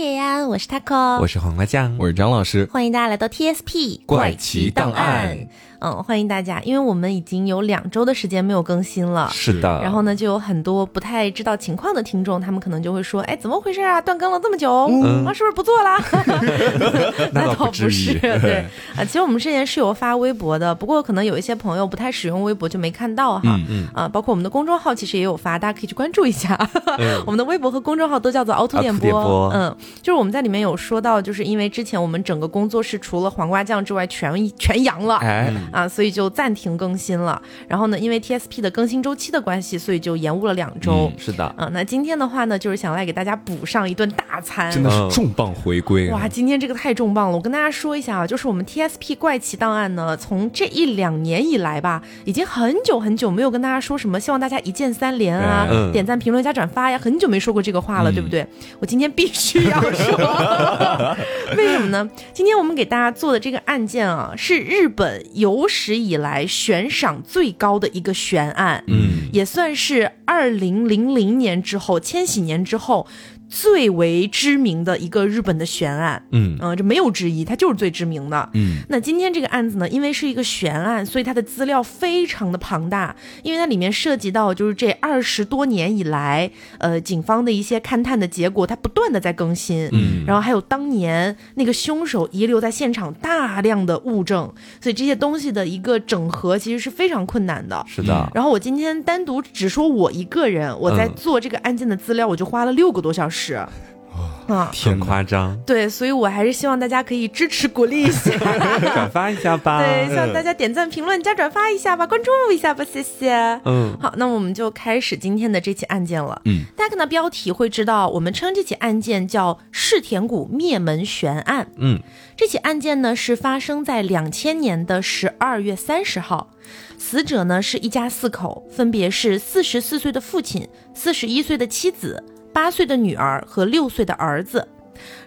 叶安，我是 taco，我是黄瓜酱，我是张老师，欢迎大家来到 TSP 怪奇档案。嗯，欢迎大家，因为我们已经有两周的时间没有更新了，是的。然后呢，就有很多不太知道情况的听众，他们可能就会说，哎，怎么回事啊？断更了这么久，啊，是不是不做了？那倒不是，对啊，其实我们之前是有发微博的，不过可能有一些朋友不太使用微博，就没看到哈。嗯啊，包括我们的公众号其实也有发，大家可以去关注一下。我们的微博和公众号都叫做凹凸电波。嗯，就是我们在里面有说到，就是因为之前我们整个工作室除了黄瓜酱之外全全阳了，哎啊，所以就暂。停更新了，然后呢，因为 TSP 的更新周期的关系，所以就延误了两周。是的，啊，那今天的话呢，就是想来给大家补上一顿大餐，真的是重磅回归哇！今天这个太重磅了，我跟大家说一下啊，就是我们 TSP 怪奇档案呢，从这一两年以来吧，已经很久很久没有跟大家说什么，希望大家一键三连啊，点赞、评论、加转发呀，很久没说过这个话了，对不对？我今天必须要说，为什么呢？今天我们给大家做的这个案件啊，是日本有史以来。悬赏最高的一个悬案，嗯，也算是二零零零年之后，千禧年之后。最为知名的一个日本的悬案，嗯嗯，这没有之一，它就是最知名的。嗯，那今天这个案子呢，因为是一个悬案，所以它的资料非常的庞大，因为它里面涉及到就是这二十多年以来，呃，警方的一些勘探的结果，它不断的在更新。嗯，然后还有当年那个凶手遗留在现场大量的物证，所以这些东西的一个整合其实是非常困难的。是的。然后我今天单独只说我一个人，我在做这个案件的资料，我就花了六个多小时。是，啊，挺夸张。对，所以我还是希望大家可以支持鼓励一下，转发一下吧。对，希望大家点赞、评论、加转发一下吧，关注一下吧，谢谢。嗯，好，那我们就开始今天的这起案件了。嗯，大家看到标题会知道，我们称这起案件叫世田谷灭门悬案。嗯，这起案件呢是发生在两千年的十二月三十号，死者呢是一家四口，分别是四十四岁的父亲、四十一岁的妻子。八岁的女儿和六岁的儿子，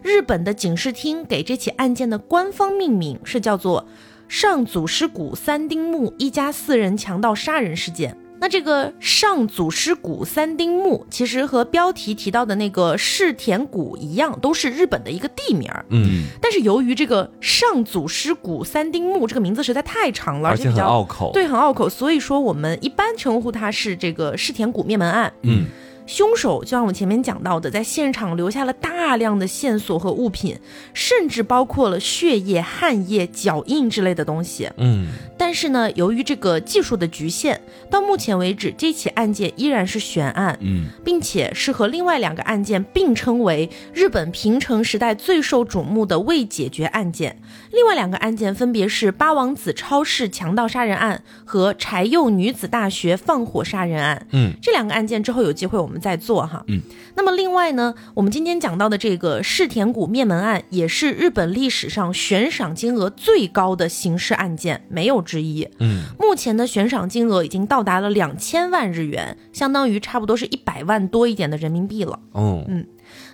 日本的警视厅给这起案件的官方命名是叫做上祖师谷三丁目一家四人强盗杀人事件。那这个上祖师谷三丁目其实和标题提到的那个世田谷一样，都是日本的一个地名。嗯，但是由于这个上祖师谷三丁目这个名字实在太长了，而且比较拗口，对，很拗口，所以说我们一般称呼它是这个世田谷灭门案。嗯。凶手就像我前面讲到的，在现场留下了大量的线索和物品，甚至包括了血液、汗液、脚印之类的东西。嗯，但是呢，由于这个技术的局限，到目前为止，这起案件依然是悬案。嗯，并且是和另外两个案件并称为日本平成时代最受瞩目的未解决案件。另外两个案件分别是八王子超市强盗杀人案和柴又女子大学放火杀人案。嗯，这两个案件之后有机会我们。再做哈，嗯，那么另外呢，我们今天讲到的这个世田谷灭门案，也是日本历史上悬赏金额最高的刑事案件，没有之一。嗯，目前的悬赏金额已经到达了两千万日元，相当于差不多是一百万多一点的人民币了。哦，嗯。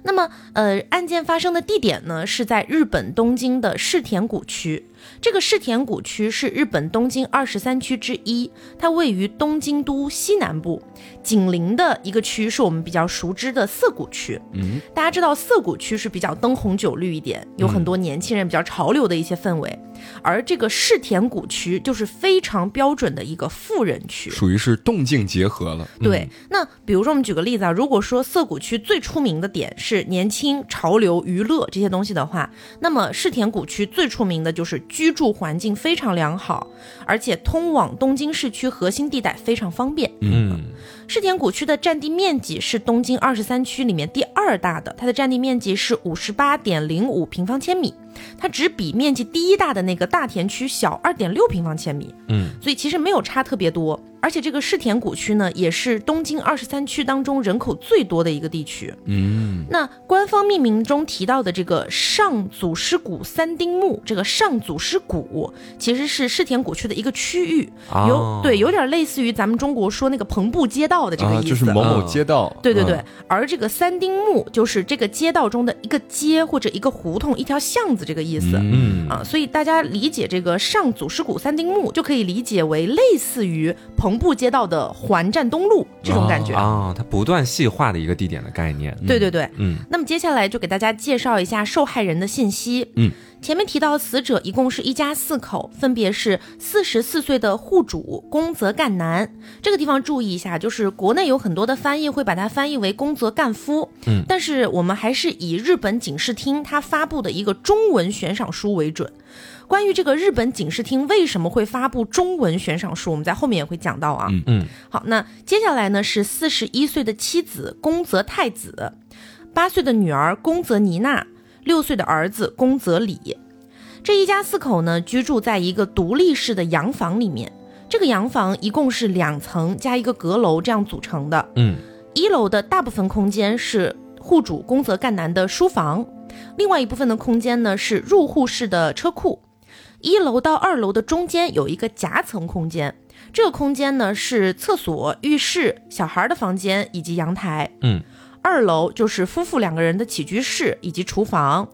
那么，呃，案件发生的地点呢，是在日本东京的世田谷区。这个世田谷区是日本东京二十三区之一，它位于东京都西南部。紧邻的一个区是我们比较熟知的涩谷区。嗯，大家知道涩谷区是比较灯红酒绿一点，有很多年轻人比较潮流的一些氛围。而这个世田谷区就是非常标准的一个富人区，属于是动静结合了。对，那比如说我们举个例子啊，如果说涩谷区最出名的点是年轻、潮流、娱乐这些东西的话，那么世田谷区最出名的就是居住环境非常良好，而且通往东京市区核心地带非常方便。嗯，世田谷区的占地面积是东京二十三区里面第二大的，它的占地面积是五十八点零五平方千米。它只比面积第一大的那个大田区小二点六平方千米，嗯，所以其实没有差特别多。而且这个世田谷区呢，也是东京二十三区当中人口最多的一个地区。嗯，那官方命名中提到的这个上祖师谷三丁目，这个上祖师谷其实是世田谷区的一个区域，有对，有点类似于咱们中国说那个篷布街道的这个意思，就是某某街道。对对对，而这个三丁目就是这个街道中的一个街或者一个胡同、一条巷子这个意思。嗯啊，所以大家理解这个上祖师谷三丁目就可以理解为类似于。棚布街道的环站东路这种感觉啊，它不断细化的一个地点的概念。对对对，嗯。那么接下来就给大家介绍一下受害人的信息。嗯，前面提到死者一共是一家四口，分别是四十四岁的户主宫泽干男。这个地方注意一下，就是国内有很多的翻译会把它翻译为宫泽干夫。嗯，但是我们还是以日本警视厅它发布的一个中文悬赏书为准。关于这个日本警视厅为什么会发布中文悬赏书，我们在后面也会讲到啊。嗯嗯。好，那接下来呢是四十一岁的妻子宫泽太子，八岁的女儿宫泽妮娜，六岁的儿子宫泽里。这一家四口呢居住在一个独立式的洋房里面。这个洋房一共是两层加一个阁楼这样组成的。嗯。一楼的大部分空间是户主宫泽干男的书房，另外一部分的空间呢是入户式的车库。一楼到二楼的中间有一个夹层空间，这个空间呢是厕所、浴室、小孩的房间以及阳台。嗯，二楼就是夫妇两个人的起居室以及厨房，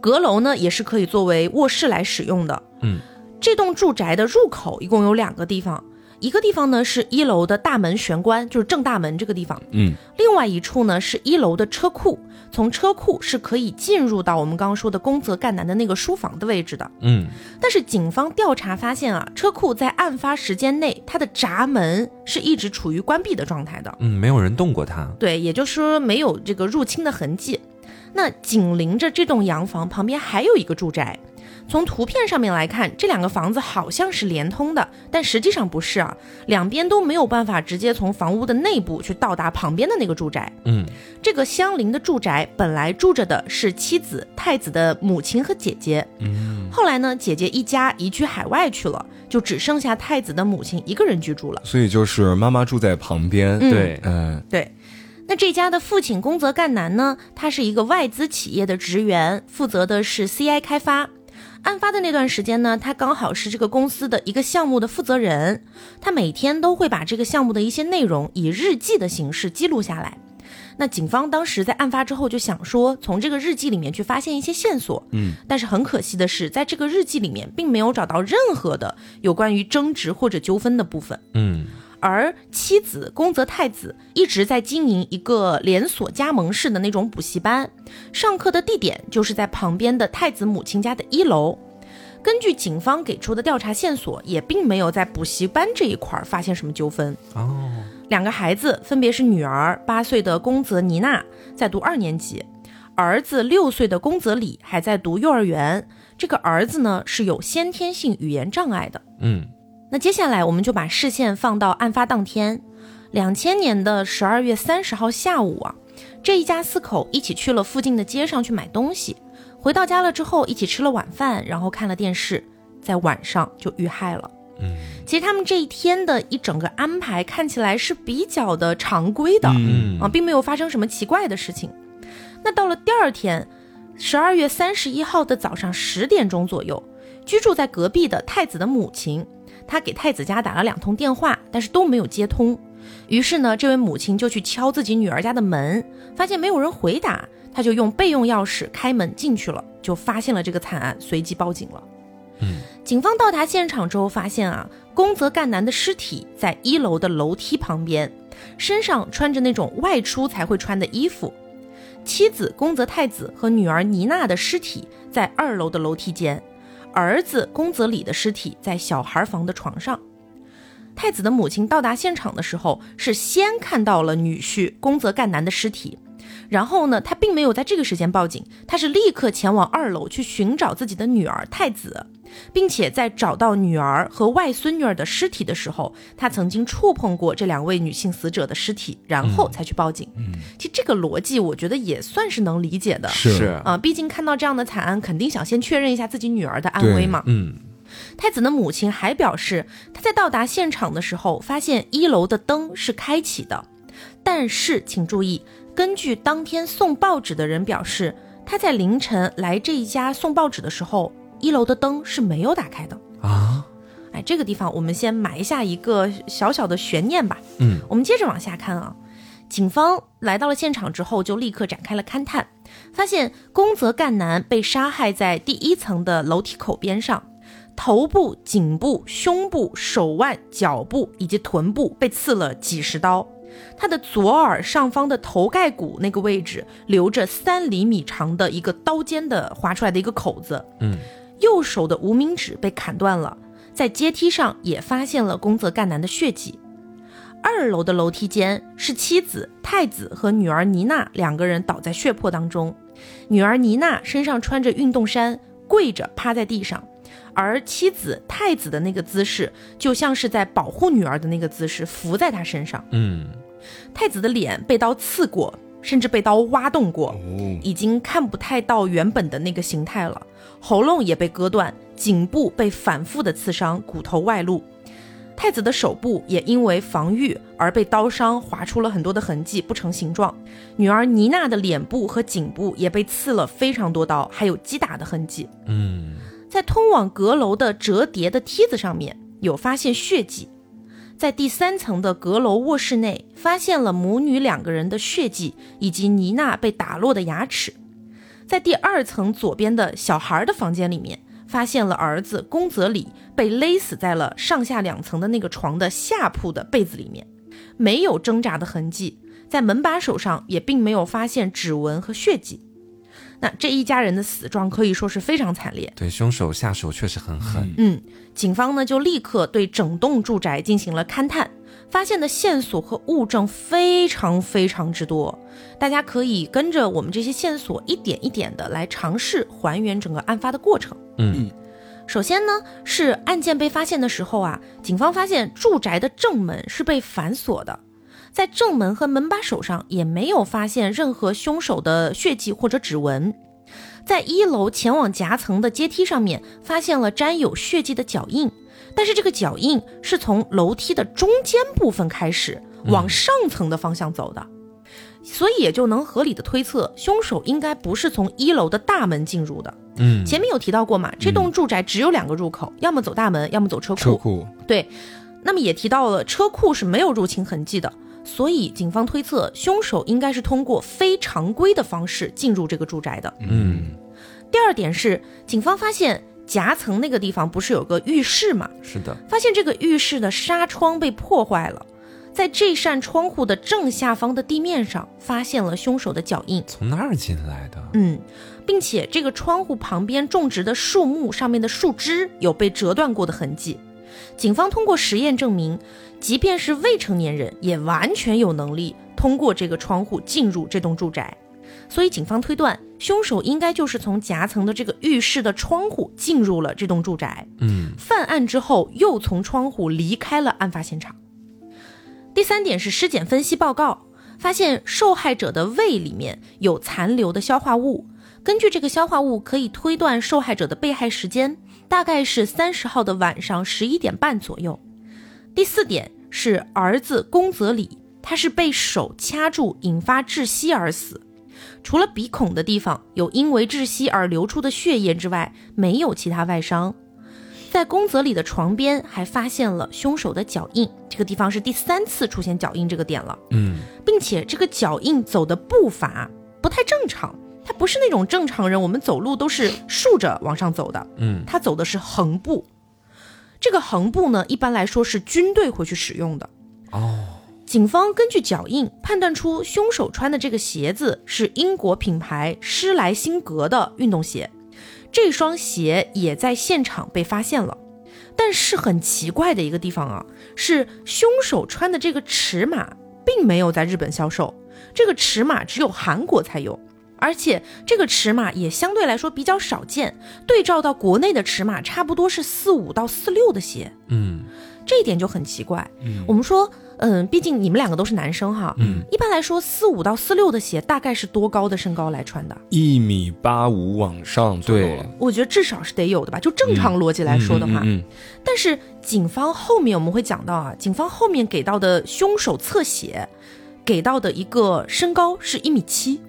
阁楼呢也是可以作为卧室来使用的。嗯，这栋住宅的入口一共有两个地方。一个地方呢是一楼的大门玄关，就是正大门这个地方。嗯，另外一处呢是一楼的车库，从车库是可以进入到我们刚刚说的宫泽干男的那个书房的位置的。嗯，但是警方调查发现啊，车库在案发时间内，它的闸门是一直处于关闭的状态的。嗯，没有人动过它。对，也就是说没有这个入侵的痕迹。那紧邻着这栋洋房旁边还有一个住宅。从图片上面来看，这两个房子好像是连通的，但实际上不是啊，两边都没有办法直接从房屋的内部去到达旁边的那个住宅。嗯，这个相邻的住宅本来住着的是妻子太子的母亲和姐姐。嗯，后来呢，姐姐一家移居海外去了，就只剩下太子的母亲一个人居住了。所以就是妈妈住在旁边。对，嗯，对。那这家的父亲宫泽干男呢，他是一个外资企业的职员，负责的是 CI 开发。案发的那段时间呢，他刚好是这个公司的一个项目的负责人，他每天都会把这个项目的一些内容以日记的形式记录下来。那警方当时在案发之后就想说，从这个日记里面去发现一些线索，嗯，但是很可惜的是，在这个日记里面并没有找到任何的有关于争执或者纠纷的部分，嗯。而妻子宫泽太子一直在经营一个连锁加盟式的那种补习班，上课的地点就是在旁边的太子母亲家的一楼。根据警方给出的调查线索，也并没有在补习班这一块发现什么纠纷。哦，两个孩子分别是女儿八岁的宫泽妮娜在读二年级，儿子六岁的宫泽里还在读幼儿园。这个儿子呢是有先天性语言障碍的。嗯。那接下来我们就把视线放到案发当天，两千年的十二月三十号下午啊，这一家四口一起去了附近的街上去买东西，回到家了之后一起吃了晚饭，然后看了电视，在晚上就遇害了。嗯，其实他们这一天的一整个安排看起来是比较的常规的，嗯啊，并没有发生什么奇怪的事情。那到了第二天，十二月三十一号的早上十点钟左右，居住在隔壁的太子的母亲。他给太子家打了两通电话，但是都没有接通。于是呢，这位母亲就去敲自己女儿家的门，发现没有人回答，他就用备用钥匙开门进去了，就发现了这个惨案，随即报警了。嗯，警方到达现场之后，发现啊，宫泽干男的尸体在一楼的楼梯旁边，身上穿着那种外出才会穿的衣服。妻子宫泽太子和女儿妮娜的尸体在二楼的楼梯间。儿子宫泽里的尸体在小孩房的床上。太子的母亲到达现场的时候，是先看到了女婿宫泽干男的尸体。然后呢，他并没有在这个时间报警，他是立刻前往二楼去寻找自己的女儿太子，并且在找到女儿和外孙女儿的尸体的时候，他曾经触碰过这两位女性死者的尸体，然后才去报警。嗯，其实这个逻辑我觉得也算是能理解的。是啊，毕竟看到这样的惨案，肯定想先确认一下自己女儿的安危嘛。嗯，太子的母亲还表示，他在到达现场的时候，发现一楼的灯是开启的，但是请注意。根据当天送报纸的人表示，他在凌晨来这一家送报纸的时候，一楼的灯是没有打开的啊！哎，这个地方我们先埋下一个小小的悬念吧。嗯，我们接着往下看啊。警方来到了现场之后，就立刻展开了勘探，发现宫泽干男被杀害在第一层的楼梯口边上。头部、颈部、胸部、手腕、脚部以及臀部被刺了几十刀。他的左耳上方的头盖骨那个位置留着三厘米长的一个刀尖的划出来的一个口子。嗯，右手的无名指被砍断了，在阶梯上也发现了宫泽干男的血迹。二楼的楼梯间是妻子太子和女儿妮娜两个人倒在血泊当中，女儿妮娜身上穿着运动衫，跪着趴在地上，而妻子太子的那个姿势就像是在保护女儿的那个姿势，伏在她身上。嗯，太子的脸被刀刺过，甚至被刀挖洞过，哦，已经看不太到原本的那个形态了。喉咙也被割断，颈部被反复的刺伤，骨头外露。太子的手部也因为防御而被刀伤划出了很多的痕迹，不成形状。女儿妮娜的脸部和颈部也被刺了非常多刀，还有击打的痕迹。嗯，在通往阁楼的折叠的梯子上面有发现血迹，在第三层的阁楼卧室内发现了母女两个人的血迹以及妮娜被打落的牙齿，在第二层左边的小孩的房间里面发现了儿子宫泽里被勒死在了上下两层的那个床的下铺的被子里面，没有挣扎的痕迹，在门把手上也并没有发现指纹和血迹。那这一家人的死状可以说是非常惨烈。对，凶手下手确实很狠。嗯，警方呢就立刻对整栋住宅进行了勘探，发现的线索和物证非常非常之多。大家可以跟着我们这些线索一点一点的来尝试还原整个案发的过程。嗯首先呢，是案件被发现的时候啊，警方发现住宅的正门是被反锁的，在正门和门把手上也没有发现任何凶手的血迹或者指纹。在一楼前往夹层的阶梯上面，发现了沾有血迹的脚印，但是这个脚印是从楼梯的中间部分开始往上层的方向走的，所以也就能合理的推测，凶手应该不是从一楼的大门进入的。嗯，前面有提到过嘛，这栋住宅只有两个入口，要么走大门，要么走车库。车库，对，那么也提到了车库是没有入侵痕迹的，所以警方推测凶手应该是通过非常规的方式进入这个住宅的。嗯，第二点是，警方发现夹层那个地方不是有个浴室吗？是的，发现这个浴室的纱窗被破坏了，在这扇窗户的正下方的地面上发现了凶手的脚印。从那儿进来的。嗯，并且这个窗户旁边种植的树木上面的树枝有被折断过的痕迹。警方通过实验证明，即便是未成年人，也完全有能力通过这个窗户进入这栋住宅。所以警方推断，凶手应该就是从夹层的这个浴室的窗户进入了这栋住宅。嗯犯案之后又从窗户离开了案发现场。第三点是尸检分析报告，发现受害者的胃里面有残留的消化物，根据这个消化物可以推断受害者的被害时间大概是三十号的晚上十一点半左右。第四点是儿子宫泽里，他是被手掐住引发窒息而死。除了鼻孔的地方有因为窒息而流出的血液之外，没有其他外伤。在宫泽里的床边还发现了凶手的脚印，这个地方是第三次出现脚印这个点了，嗯并且这个脚印走的步伐不太正常，他不是那种正常人，我们走路都是竖着往上走的，嗯他走的是横步。这个横布呢，一般来说是军队会去使用的。哦，警方根据脚印判断出凶手穿的这个鞋子是英国品牌施莱辛格的运动鞋，这双鞋也在现场被发现了。但是很奇怪的一个地方啊，是凶手穿的这个尺码并没有在日本销售，这个尺码只有韩国才有，而且这个尺码也相对来说比较少见。对照到国内的尺码，差不多是四五到四六的鞋，嗯这一点就很奇怪。嗯我们说，嗯，毕竟你们两个都是男生哈，嗯，一般来说四五到四六的鞋大概是多高的身高来穿的？一米八五往上左右对了，我觉得至少是得有的吧，就正常逻辑来说的话。嗯嗯但是警方后面我们会讲到啊，警方后面给到的凶手侧写，给到的一个身高是一米七。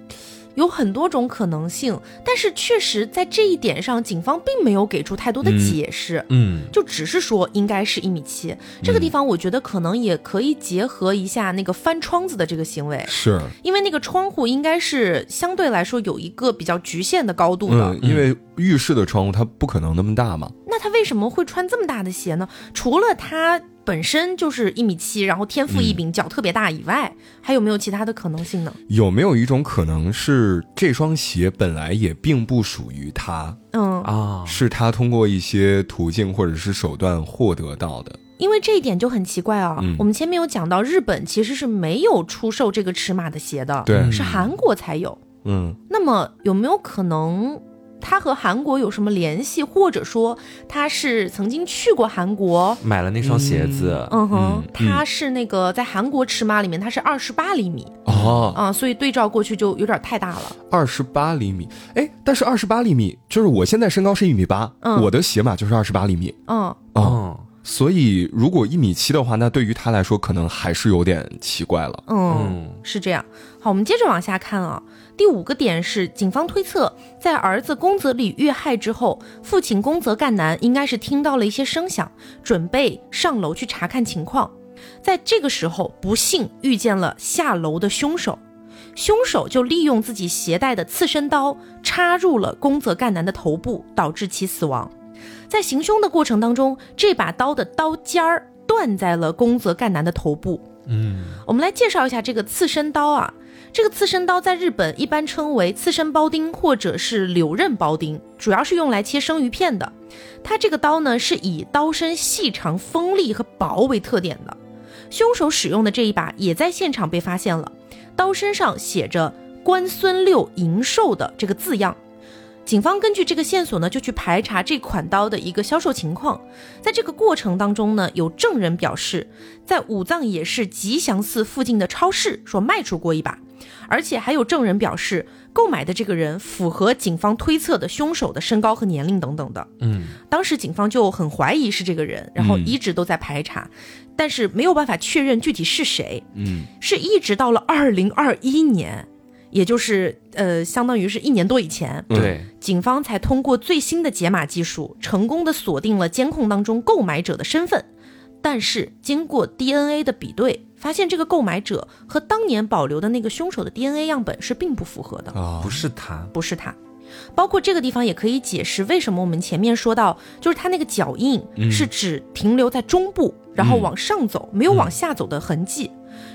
有很多种可能性，但是确实在这一点上，警方并没有给出太多的解释。嗯。就只是说应该是一米七，这个地方我觉得可能也可以结合一下那个翻窗子的这个行为，是，因为那个窗户应该是相对来说有一个比较局限的高度的。嗯，因为浴室的窗户它不可能那么大嘛，那他为为什么会穿这么大的鞋呢？除了他本身就是一米七，然后天赋异禀，脚特别大以外，还有没有其他的可能性呢？有没有一种可能是这双鞋本来也并不属于他，嗯，啊，是他通过一些途径或者是手段获得到的？因为这一点就很奇怪啊。嗯我们前面有讲到，日本其实是没有出售这个尺码的鞋的，对是韩国才有。嗯，那么有没有可能他和韩国有什么联系，或者说他是曾经去过韩国？买了那双鞋子，嗯哼。嗯，他是那个在韩国尺码里面，他是二十八厘米。哦，啊、所以对照过去就有点太大了。二十八厘米，哎，但是二十八厘米就是我现在身高是一米八、嗯。我的鞋码就是二十八厘米。嗯，哦，哦，所以如果一米七的话，那对于他来说可能还是有点奇怪了。嗯，嗯。是这样。好，我们接着往下看啊。第五个点是，警方推测，在儿子宫泽里遇害之后，父亲宫泽干男应该是听到了一些声响，准备上楼去查看情况。在这个时候，不幸遇见了下楼的凶手。凶手就利用自己携带的刺身刀插入了宫泽干男的头部，导致其死亡。在行凶的过程当中，这把刀的刀尖儿断在了宫泽干男的头部。嗯，我们来介绍一下这个刺身刀啊。这个刺身刀在日本一般称为刺身包丁或者是柳刃包丁，主要是用来切生鱼片的。它这个刀呢是以刀身细长、锋利和薄为特点的。凶手使用的这一把也在现场被发现了，刀身上写着“关孙六银寿”的这个字样。警方根据这个线索呢，就去排查这款刀的一个销售情况。在这个过程当中呢，有证人表示，在武藏野市吉祥寺附近的超市说卖出过一把，而且还有证人表示，购买的这个人符合警方推测的凶手的身高和年龄等等的。嗯，当时警方就很怀疑是这个人，然后一直都在排查，但是没有办法确认具体是谁。嗯，是一直到了二零二一年，也就是呃，相当于是一年多以前，对，警方才通过最新的解码技术，成功的锁定了监控当中购买者的身份。但是经过 DNA 的比对，发现这个购买者和当年保留的那个凶手的 DNA 样本是并不符合的，啊不是他，不是他。包括这个地方也可以解释为什么我们前面说到，就是他那个脚印是只停留在中部，然后往上走，没有往下走的痕迹。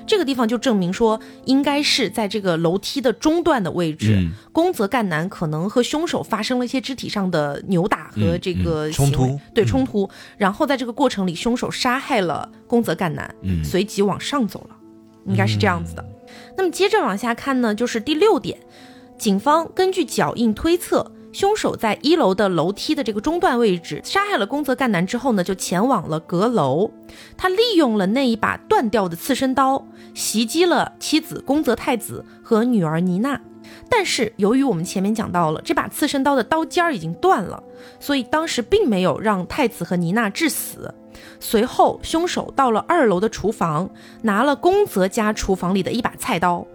这个地方就证明说，应该是在这个楼梯的中段的位置，嗯。宫泽干男可能和凶手发生了一些肢体上的扭打和这个嗯冲突。对冲突，然后在这个过程里，凶手杀害了宫泽干男，嗯。随即往上走了，应该是这样子的。那么接着往下看呢，就是第六点，警方根据脚印推测，凶手在一楼的楼梯的这个中段位置杀害了宫泽干男之后呢，就前往了阁楼。他利用了那一把断掉的刺身刀，袭击了妻子宫泽太子和女儿妮娜。但是由于我们前面讲到了这把刺身刀的刀尖儿已经断了，所以当时并没有让太子和妮娜致死。随后，凶手到了二楼的厨房，拿了宫泽家厨房里的一把菜刀。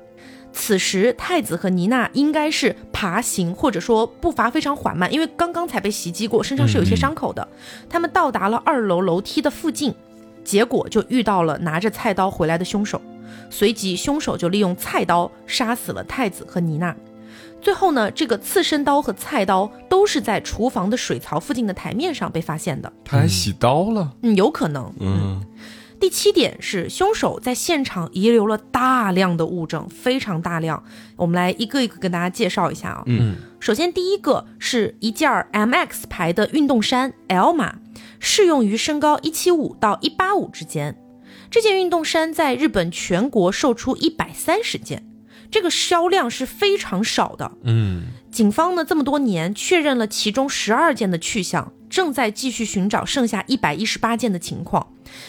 此时，太子和妮娜应该是爬行，或者说步伐非常缓慢，因为刚刚才被袭击过，身上是有些伤口的。他们到达了二楼楼梯的附近，结果就遇到了拿着菜刀回来的凶手。随即，凶手就利用菜刀杀死了太子和妮娜。最后呢，这个刺身刀和菜刀都是在厨房的水槽附近的台面上被发现的。他还洗刀了，嗯，有可能。嗯第七点是，凶手在现场遗留了大量的物证，非常大量。我们来一个一个跟大家介绍一下啊。嗯首先，第一个是一件 MX 牌的运动衫 L 码，适用于身高一七五到一八五之间。这件运动衫在日本全国售出一百三十件，这个销量是非常少的。嗯，警方呢这么多年确认了其中十二件的去向，正在继续寻找剩下一百一十八件的情况。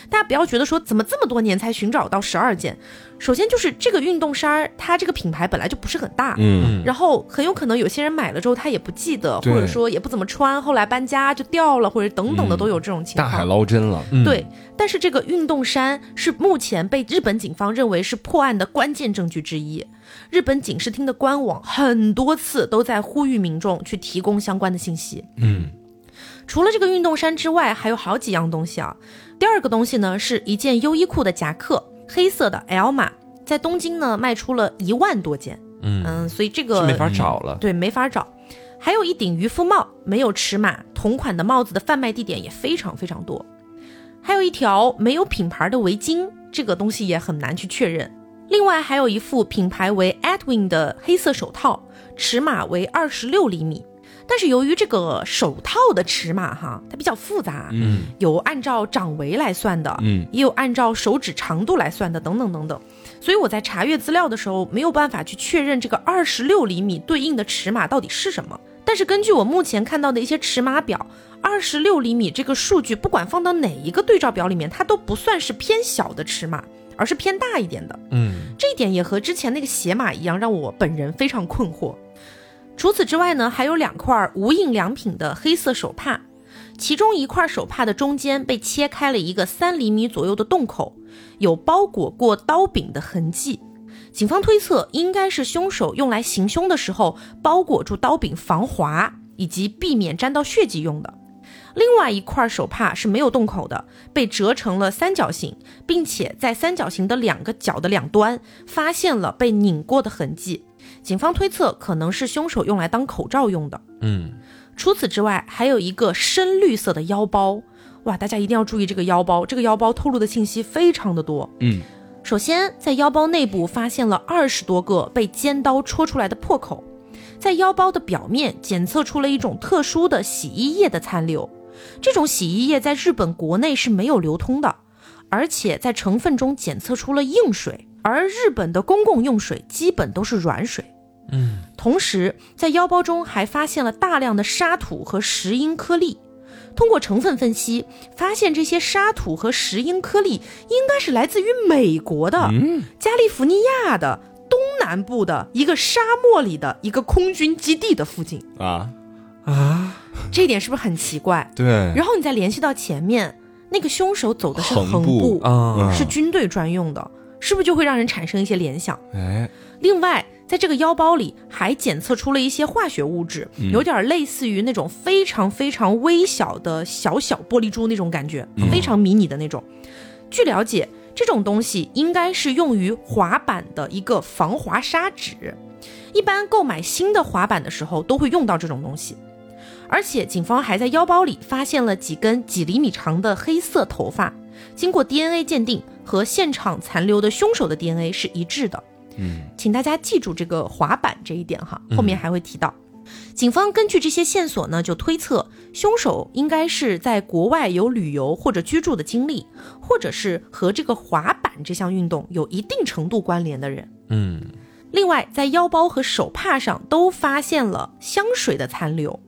大家不要觉得说怎么这么多年才寻找到十二件，首先就是这个运动衫儿，它这个品牌本来就不是很大，嗯然后很有可能有些人买了之后他也不记得，或者说也不怎么穿，后来搬家就掉了，或者等等的嗯都有这种情况。大海捞针了，嗯，对，但是这个运动衫是目前被日本警方认为是破案的关键证据之一。日本警视厅的官网很多次都在呼吁民众去提供相关的信息。嗯除了这个运动衫之外，还有好几样东西啊。第二个东西呢，是一件优衣库的夹克，黑色的 L 码，在东京呢卖出了一万多件。嗯，嗯，所以这个没法找了，对，没法找。还有一顶渔夫帽，没有尺码，同款的帽子的贩卖地点也非常非常多。还有一条没有品牌的围巾，这个东西也很难去确认。另外还有一副品牌为 Edwin 的黑色手套，尺码为二十六厘米。但是由于这个手套的尺码哈，它比较复杂，嗯，有按照掌围来算的，嗯，也有按照手指长度来算的，等等等等。所以我在查阅资料的时候，没有办法去确认这个二十六厘米对应的尺码到底是什么。但是根据我目前看到的一些尺码表，二十六厘米这个数据，不管放到哪一个对照表里面，它都不算是偏小的尺码，而是偏大一点的。嗯，这一点也和之前那个鞋码一样，让我本人非常困惑。除此之外呢，还有两块无印良品的黑色手帕，其中一块手帕的中间被切开了一个三厘米左右的洞口，有包裹过刀柄的痕迹。警方推测，应该是凶手用来行凶的时候包裹住刀柄防滑，以及避免沾到血迹用的。另外一块手帕是没有洞口的，被折成了三角形，并且在三角形的两个角的两端发现了被拧过的痕迹。警方推测可能是凶手用来当口罩用的。嗯，除此之外，还有一个深绿色的腰包。哇，大家一定要注意这个腰包，这个腰包透露的信息非常的多。嗯，首先在腰包内部发现了二十多个被尖刀戳出来的破口，在腰包的表面检测出了一种特殊的洗衣液的残留。这种洗衣液在日本国内是没有流通的，而且在成分中检测出了硬水。而日本的公共用水基本都是软水，嗯，同时在腰包中还发现了大量的沙土和石英颗粒。通过成分分析，发现这些沙土和石英颗粒应该是来自于美国的加利福尼亚的东南部的一个沙漠里的一个空军基地的附近啊啊！这一点是不是很奇怪？对。然后你再联系到前面那个凶手走的是横步啊，是军队专用的。是不是就会让人产生一些联想？哎，另外，在这个腰包里还检测出了一些化学物质，有点类似于那种非常非常微小的小小玻璃珠那种感觉，非常迷你的那种。据了解，这种东西应该是用于滑板的一个防滑砂纸，一般购买新的滑板的时候都会用到这种东西。而且，警方还在腰包里发现了几根几厘米长的黑色头发，经过 DNA 鉴定。和现场残留的凶手的 DNA 是一致的。嗯，请大家记住这个滑板这一点哈，后面还会提到。警方根据这些线索呢，就推测凶手应该是在国外有旅游或者居住的经历，或者是和这个滑板这项运动有一定程度关联的人。嗯，另外在腰包和手帕上都发现了香水的残留。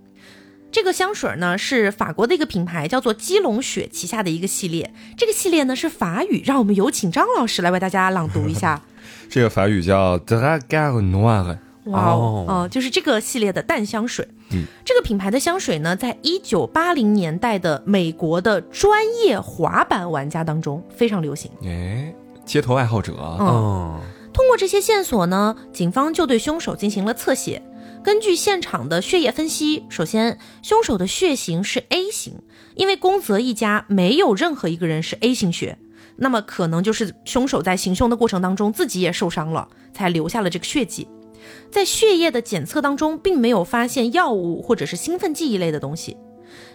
这个香水呢是法国的一个品牌，叫做基隆雪旗下的一个系列。这个系列呢是法语，让我们有请张老师来为大家朗读一下。这个法语叫 Dragar Noir。哇哦，就是这个系列的淡香水。嗯，这个品牌的香水呢，在一九八零年代的美国的专业滑板玩家当中非常流行。哎，街头爱好者。嗯，通过这些线索呢，警方就对凶手进行了侧写。根据现场的血液分析，首先凶手的血型是 A 型，因为宫泽一家没有任何一个人是 A 型血，那么可能就是凶手在行凶的过程当中自己也受伤了，才留下了这个血迹。在血液的检测当中，并没有发现药物或者是兴奋剂一类的东西。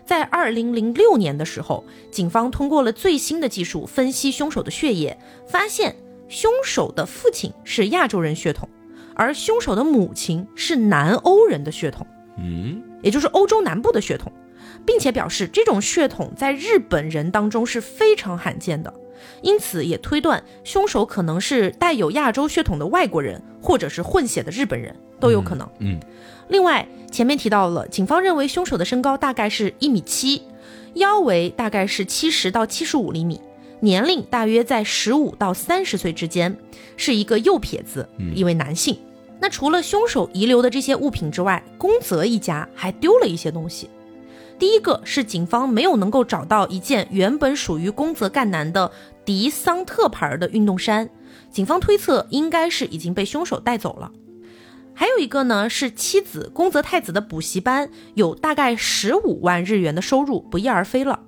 在二零零六年的时候，警方通过了最新的技术分析凶手的血液，发现凶手的父亲是亚洲人血统。而凶手的母亲是南欧人的血统，嗯，也就是欧洲南部的血统，并且表示这种血统在日本人当中是非常罕见的，因此也推断凶手可能是带有亚洲血统的外国人，或者是混血的日本人都有可能。嗯，另外前面提到了，警方认为凶手的身高大概是一米七，腰围大概是七十到七十五厘米。年龄大约在十五到三十岁之间，是一个右撇子，一位男性。那除了凶手遗留的这些物品之外，宫泽一家还丢了一些东西。第一个是警方没有能够找到一件原本属于宫泽干男的迪桑特牌的运动衫，警方推测应该是已经被凶手带走了。还有一个呢是妻子宫泽太子的补习班有大概十五万日元的收入不翼而飞了。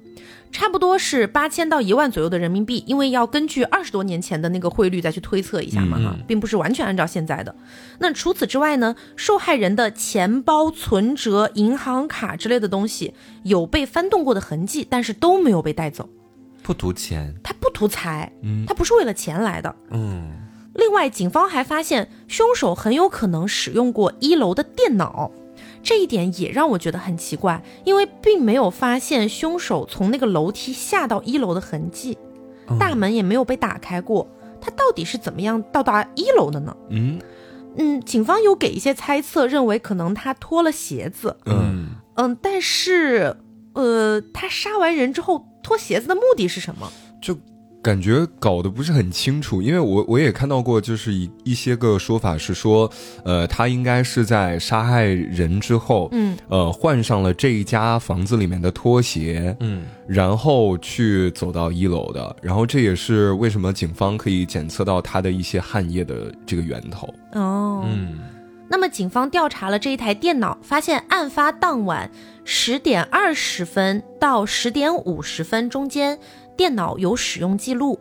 差不多是八千到一万左右的人民币，因为要根据二十多年前的那个汇率再去推测一下嘛，哈，并不是完全按照现在的。那除此之外呢，受害人的钱包、存折、银行卡之类的东西有被翻动过的痕迹，但是都没有被带走。不图钱，他不图财，嗯，他不是为了钱来的，嗯。另外，警方还发现凶手很有可能使用过一楼的电脑。这一点也让我觉得很奇怪，因为并没有发现凶手从那个楼梯下到一楼的痕迹，大门也没有被打开过，他到底是怎么样到达一楼的呢？嗯嗯，警方有给一些猜测，认为可能他脱了鞋子。嗯嗯，但是呃，他杀完人之后脱鞋子的目的是什么？就。感觉搞得不是很清楚，因为我我也看到过，就是一一些个说法是说，呃，他应该是在杀害人之后，嗯，呃，换上了这一家房子里面的拖鞋，嗯，然后去走到一楼的，然后这也是为什么警方可以检测到他的一些汗液的这个源头。哦，嗯，那么警方调查了这一台电脑，发现案发当晚十点二十分到十点五十分中间。电脑有使用记录，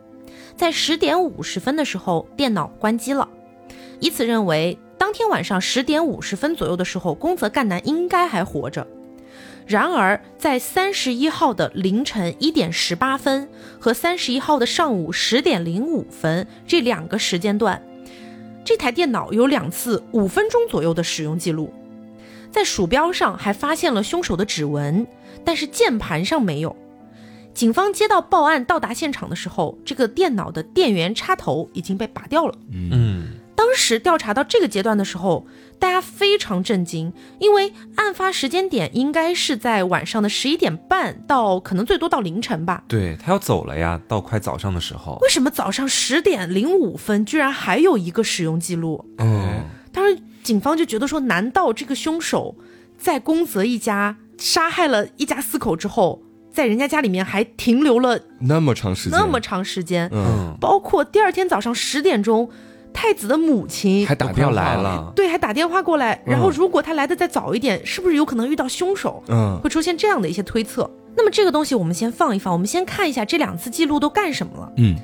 在十点五十分的时候，电脑关机了，以此认为当天晚上十点五十分左右的时候，宫泽干男应该还活着。然而，在三十一号的凌晨一点十八分和三十一号的上午十点零五分这两个时间段，这台电脑有两次五分钟左右的使用记录，在鼠标上还发现了凶手的指纹，但是键盘上没有。警方接到报案，到达现场的时候，这个电脑的电源插头已经被拔掉了。嗯，当时调查到这个阶段的时候，大家非常震惊，因为案发时间点应该是在晚上的十一点半到可能最多到凌晨吧。对他要走了呀，到快早上的时候。为什么早上十点零五分居然还有一个使用记录？嗯，当时警方就觉得说，难道这个凶手在宫泽一家杀害了一家四口之后？在人家家里面还停留了那么长时间，那么长时间，嗯，包括第二天早上十点钟，太子的母亲还打电话来了，对，还打电话过来。然后如果他来的再早一点，是不是有可能遇到凶手？嗯，会出现这样的一些推测。那么这个东西我们先放一放，我们先看一下这两次记录都干什么了。嗯。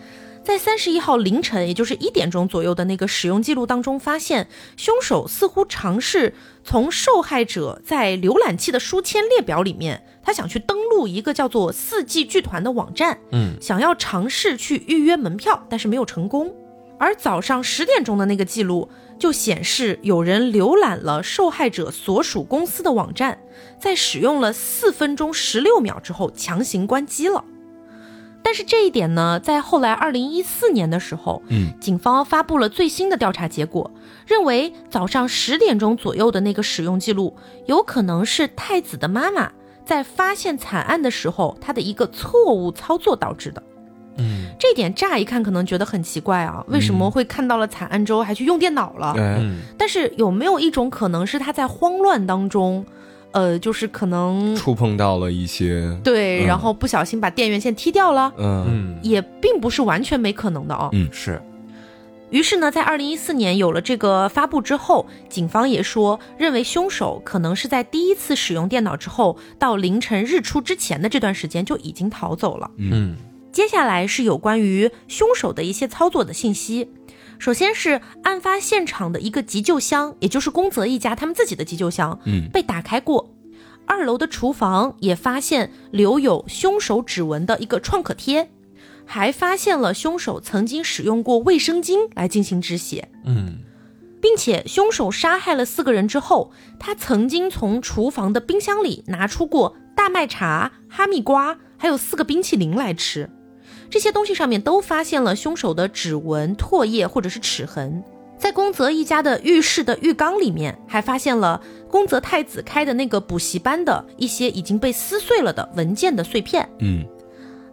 在三十一号凌晨，也就是一点钟左右的那个使用记录当中，发现凶手似乎尝试从受害者在浏览器的书签列表里面，他想去登录一个叫做四季剧团的网站，嗯，想要尝试去预约门票，但是没有成功。而早上十点钟的那个记录就显示，有人浏览了受害者所属公司的网站，在使用了四分钟十六秒之后强行关机了。但是这一点呢，在后来二零一四年的时候，嗯，警方发布了最新的调查结果，认为早上十点钟左右的那个使用记录，有可能是太子的妈妈在发现惨案的时候，她的一个错误操作导致的。嗯，这点乍一看可能觉得很奇怪啊，为什么会看到了惨案之后还去用电脑了？嗯，但是有没有一种可能是他在慌乱当中？呃，就是可能触碰到了一些对，然后不小心把电源线踢掉了，嗯，也并不是完全没可能的哦。嗯，是。于是呢，在二零一四年有了这个发布之后，警方也说认为凶手可能是在第一次使用电脑之后，到凌晨日出之前的这段时间就已经逃走了。嗯，接下来是有关于凶手的一些操作的信息。首先是案发现场的一个急救箱，也就是宫泽一家他们自己的急救箱，嗯，被打开过。二楼的厨房也发现留有凶手指纹的一个创可贴，还发现了凶手曾经使用过卫生巾来进行止血，嗯，并且凶手杀害了四个人之后，他曾经从厨房的冰箱里拿出过大麦茶、哈密瓜，还有四个冰淇淋来吃。这些东西上面都发现了凶手的指纹、唾液或者是齿痕，在宫泽一家的浴室的浴缸里面，还发现了宫泽太子开的那个补习班的一些已经被撕碎了的文件的碎片。嗯，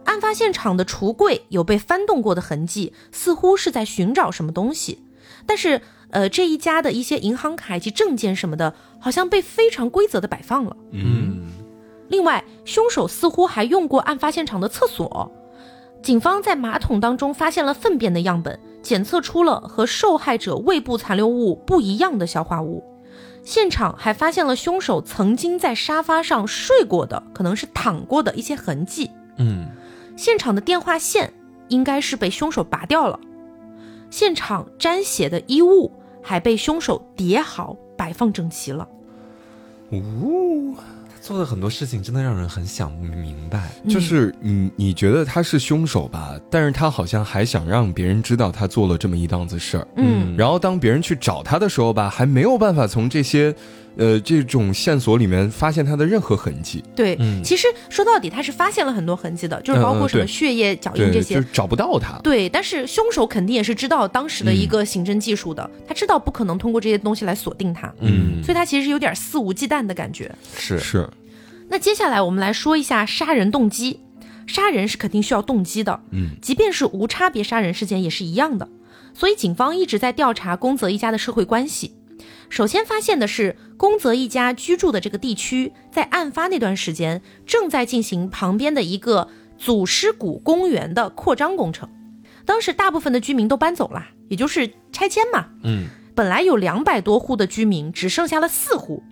案发现场的橱柜有被翻动过的痕迹，似乎是在寻找什么东西。但是，呃，这一家的一些银行卡以及证件什么的，好像被非常规则的摆放了。嗯，另外，凶手似乎还用过案发现场的厕所。警方在马桶当中发现了粪便的样本，检测出了和受害者胃部残留物不一样的消化物。现场还发现了凶手曾经在沙发上睡过的，可能是躺过的一些痕迹。嗯，现场的电话线应该是被凶手拔掉了，现场沾血的衣物还被凶手叠好摆放整齐了。哦。做的很多事情真的让人很想不明白，就是你你觉得他是凶手吧，但是他好像还想让别人知道他做了这么一档子事儿，嗯，然后当别人去找他的时候吧，还没有办法从这些。呃，这种线索里面发现他的任何痕迹，对，其实说到底他是发现了很多痕迹的，就是包括什么血液、脚印这些，就是找不到他。对，但是凶手肯定也是知道当时的一个刑侦技术的，他知道不可能通过这些东西来锁定他，嗯，所以他其实有点肆无忌惮的感觉。是。是。那接下来我们来说一下杀人动机，杀人是肯定需要动机的，嗯，即便是无差别杀人事件也是一样的，所以警方一直在调查宫泽一家的社会关系。首先发现的是，宫泽一家居住的这个地区，在案发那段时间正在进行旁边的一个祖师谷公园的扩张工程。当时大部分的居民都搬走了，也就是拆迁嘛。嗯，本来有两百多户的居民，只剩下了四户，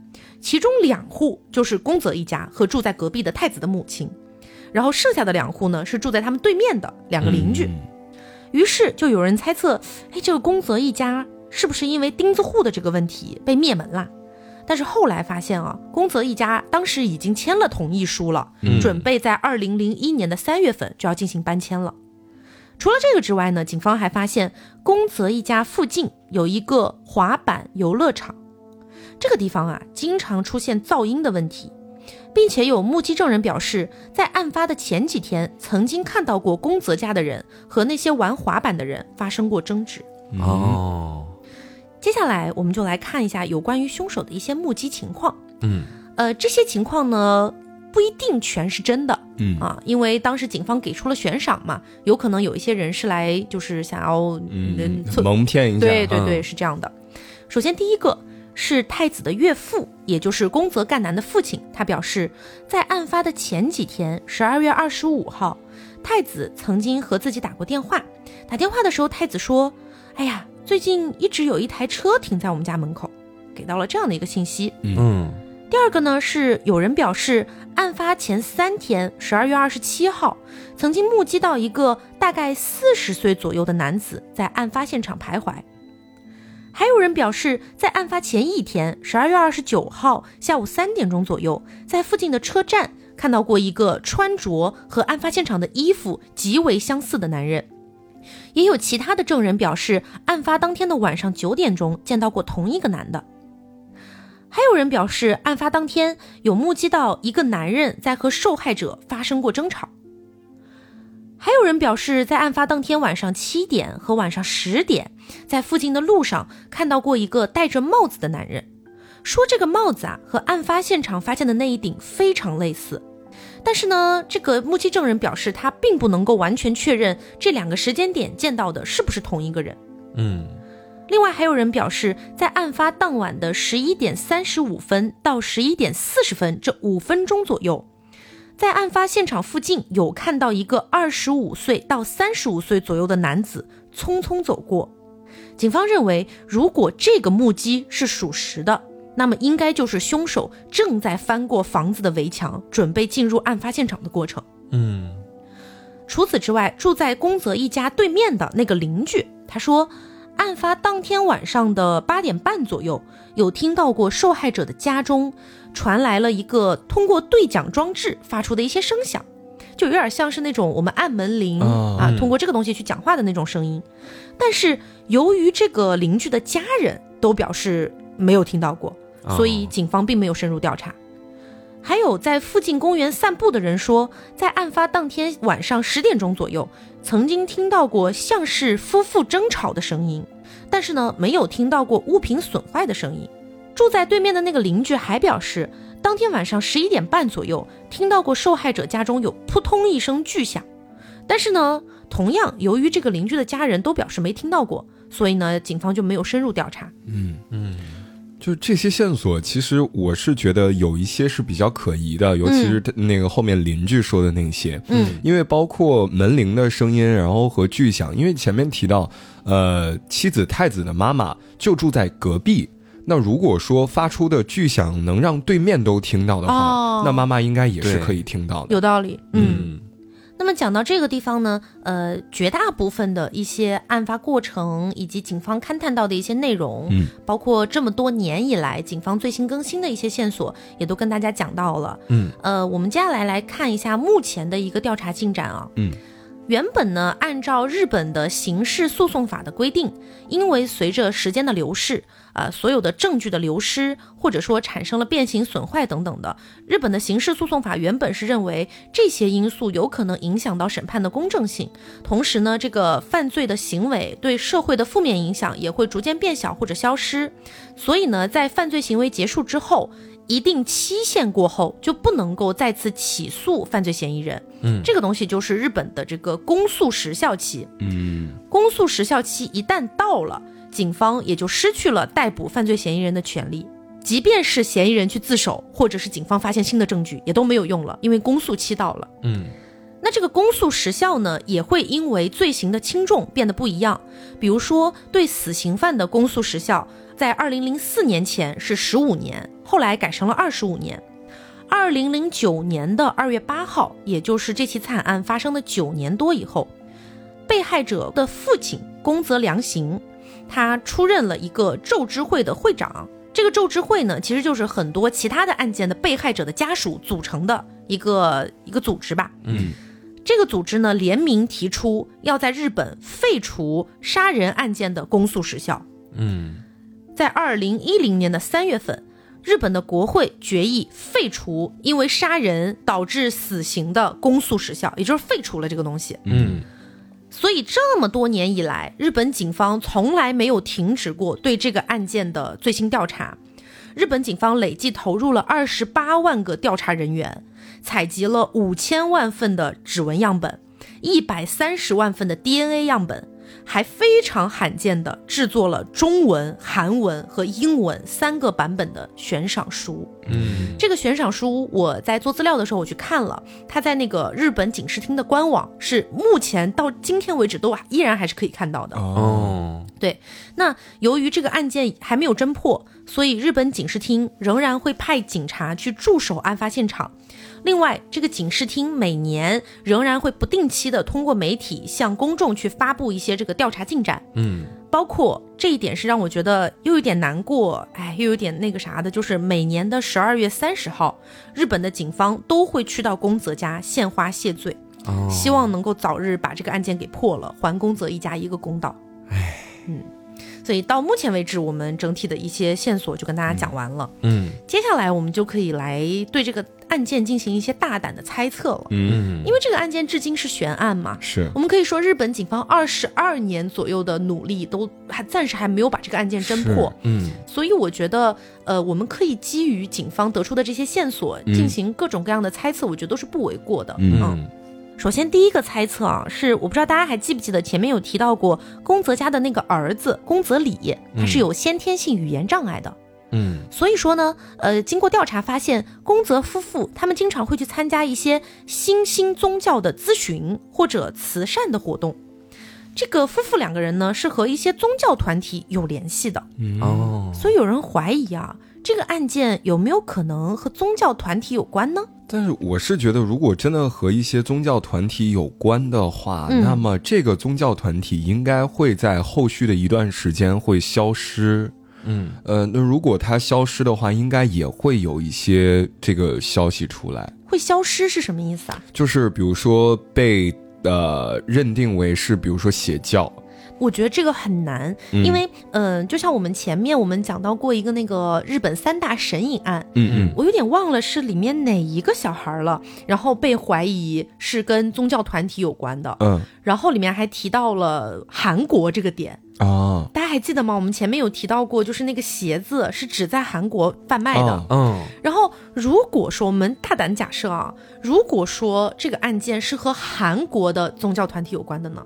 其中两户就是宫泽一家和住在隔壁的太子的母亲，然后剩下的两户呢是住在他们对面的两个邻居。于是就有人猜测，哎，这个宫泽一家。是不是因为钉子户的这个问题被灭门了？但是后来发现啊，宫泽一家当时已经签了同意书了，准备在二零零一年的三月份就要进行搬迁了。除了这个之外呢，警方还发现宫泽一家附近有一个滑板游乐场，这个地方啊经常出现噪音的问题，并且有目击证人表示，在案发的前几天曾经看到过宫泽家的人和那些玩滑板的人发生过争执。哦。接下来我们就来看一下有关于凶手的一些目击情况。嗯，呃，这些情况呢不一定全是真的。嗯啊，因为当时警方给出了悬赏嘛，有可能有一些人是来就是想要嗯蒙骗一下。对对对，是这样的。首先第一个是太子的岳父，也就是宫泽干男的父亲，他表示在案发的前几天，十二月二十五号，太子曾经和自己打过电话。打电话的时候，太子说：“哎呀。”最近一直有一台车停在我们家门口，给到了这样的一个信息。嗯，第二个呢是有人表示，案发前三天，十二月二十七号，曾经目击到一个大概四十岁左右的男子在案发现场徘徊。还有人表示，在案发前一天，十二月二十九号下午三点钟左右，在附近的车站看到过一个穿着和案发现场的衣服极为相似的男人。也有其他的证人表示，案发当天的晚上九点钟见到过同一个男的。还有人表示，案发当天有目击到一个男人在和受害者发生过争吵。还有人表示，在案发当天晚上七点和晚上十点，在附近的路上看到过一个戴着帽子的男人，说这个帽子啊和案发现场发现的那一顶非常类似。但是呢，这个目击证人表示，他并不能够完全确认这两个时间点见到的是不是同一个人。嗯，另外还有人表示，在案发当晚的十一点三十五分到十一点四十分这五分钟左右，在案发现场附近有看到一个二十五岁到三十五岁左右的男子匆匆走过。警方认为，如果这个目击是属实的。那么应该就是凶手正在翻过房子的围墙，准备进入案发现场的过程。嗯，除此之外，住在宫泽一家对面的那个邻居，他说，案发当天晚上的八点半左右，有听到过受害者的家中传来了一个通过对讲装置发出的一些声响，就有点像是那种我们按门铃啊，通过这个东西去讲话的那种声音。但是由于这个邻居的家人都表示没有听到过。所以警方并没有深入调查。还有在附近公园散步的人说，在案发当天晚上十点钟左右，曾经听到过像是夫妇争吵的声音，但是呢，没有听到过物品损坏的声音。住在对面的那个邻居还表示，当天晚上十一点半左右，听到过受害者家中有扑通一声巨响，但是呢，同样由于这个邻居的家人都表示没听到过，所以呢，警方就没有深入调查。嗯嗯。就这些线索，其实我是觉得有一些是比较可疑的，尤其是那个后面邻居说的那些，嗯，因为包括门铃的声音，然后和巨响，因为前面提到，呃，妻子太子的妈妈就住在隔壁，那如果说发出的巨响能让对面都听到的话，那妈妈应该也是可以听到的，有道理，嗯。那么讲到这个地方呢，呃，绝大部分的一些案发过程以及警方勘探到的一些内容，嗯，包括这么多年以来警方最新更新的一些线索，也都跟大家讲到了。嗯，呃，我们接下来来看一下目前的一个调查进展啊。嗯。原本呢，按照日本的刑事诉讼法的规定，因为随着时间的流逝，啊，所有的证据的流失，或者说产生了变形损坏等等的，日本的刑事诉讼法原本是认为这些因素有可能影响到审判的公正性，同时呢，这个犯罪的行为对社会的负面影响也会逐渐变小或者消失，所以呢，在犯罪行为结束之后。一定期限过后就不能够再次起诉犯罪嫌疑人。嗯，这个东西就是日本的这个公诉时效期。嗯，公诉时效期一旦到了，警方也就失去了逮捕犯罪嫌疑人的权利。即便是嫌疑人去自首，或者是警方发现新的证据，也都没有用了，因为公诉期到了。嗯，那这个公诉时效呢，也会因为罪行的轻重变得不一样。比如说，对死刑犯的公诉时效。在二零零四年前是十五年，后来改成了二十五年。二零零九年的二月八号，也就是这起惨案发生的九年多以后，被害者的父亲宫泽良行，他出任了一个咒之会的会长。这个咒之会呢，其实就是很多其他的案件的被害者的家属组成的一个一个组织吧。嗯，这个组织呢联名提出要在日本废除杀人案件的公诉时效。嗯。在二零一零年的三月份，日本的国会决议废除因为杀人导致死刑的公诉时效，也就是废除了这个东西。嗯，所以这么多年以来，日本警方从来没有停止过对这个案件的最新调查。日本警方累计投入了二十八万个调查人员，采集了五千万份的指纹样本，一百三十万份的 DNA 样本。还非常罕见的制作了中文、韩文和英文三个版本的悬赏书。嗯，这个悬赏书我在做资料的时候我去看了，它在那个日本警视厅的官网是目前到今天为止都依然还是可以看到的。哦，对，那由于这个案件还没有侦破，所以日本警视厅仍然会派警察去驻守案发现场。另外，这个警视厅每年仍然会不定期的通过媒体向公众去发布一些这个调查进展，嗯，包括这一点是让我觉得又有点难过，哎，又有点那个啥的，就是每年的十二月三十号，日本的警方都会去到宫泽家献花谢罪，哦，希望能够早日把这个案件给破了，还宫泽一家一个公道。哎，嗯。所以到目前为止，我们整体的一些线索就跟大家讲完了。嗯，接下来我们就可以来对这个案件进行一些大胆的猜测了。嗯，因为这个案件至今是悬案嘛，是我们可以说日本警方二十二年左右的努力都还暂时还没有把这个案件侦破。嗯，所以我觉得，呃，我们可以基于警方得出的这些线索进行各种各样的猜测，我觉得都是不为过的。嗯。首先，第一个猜测啊，是我不知道大家还记不记得前面有提到过，宫泽家的那个儿子宫泽里，他是有先天性语言障碍的。嗯，所以说呢，呃，经过调查发现，宫泽夫妇他们经常会去参加一些新兴宗教的咨询或者慈善的活动。这个夫妇两个人呢，是和一些宗教团体有联系的。哦，所以有人怀疑啊，这个案件有没有可能和宗教团体有关呢？但是我是觉得，如果真的和一些宗教团体有关的话，嗯那么这个宗教团体应该会在后续的一段时间会消失。嗯，呃，那如果它消失的话，应该也会有一些这个消息出来，会消失是什么意思啊？就是比如说被呃认定为是，比如说邪教。我觉得这个很难，因为嗯、呃就像我们前面我们讲到过一个那个日本三大神隐案，嗯嗯我有点忘了是里面哪一个小孩了，然后被怀疑是跟宗教团体有关的，嗯然后里面还提到了韩国这个点。啊大家还记得吗？我们前面有提到过，就是那个鞋子是只在韩国贩卖的。哦嗯，然后，如果说我们大胆假设啊，如果说这个案件是和韩国的宗教团体有关的呢？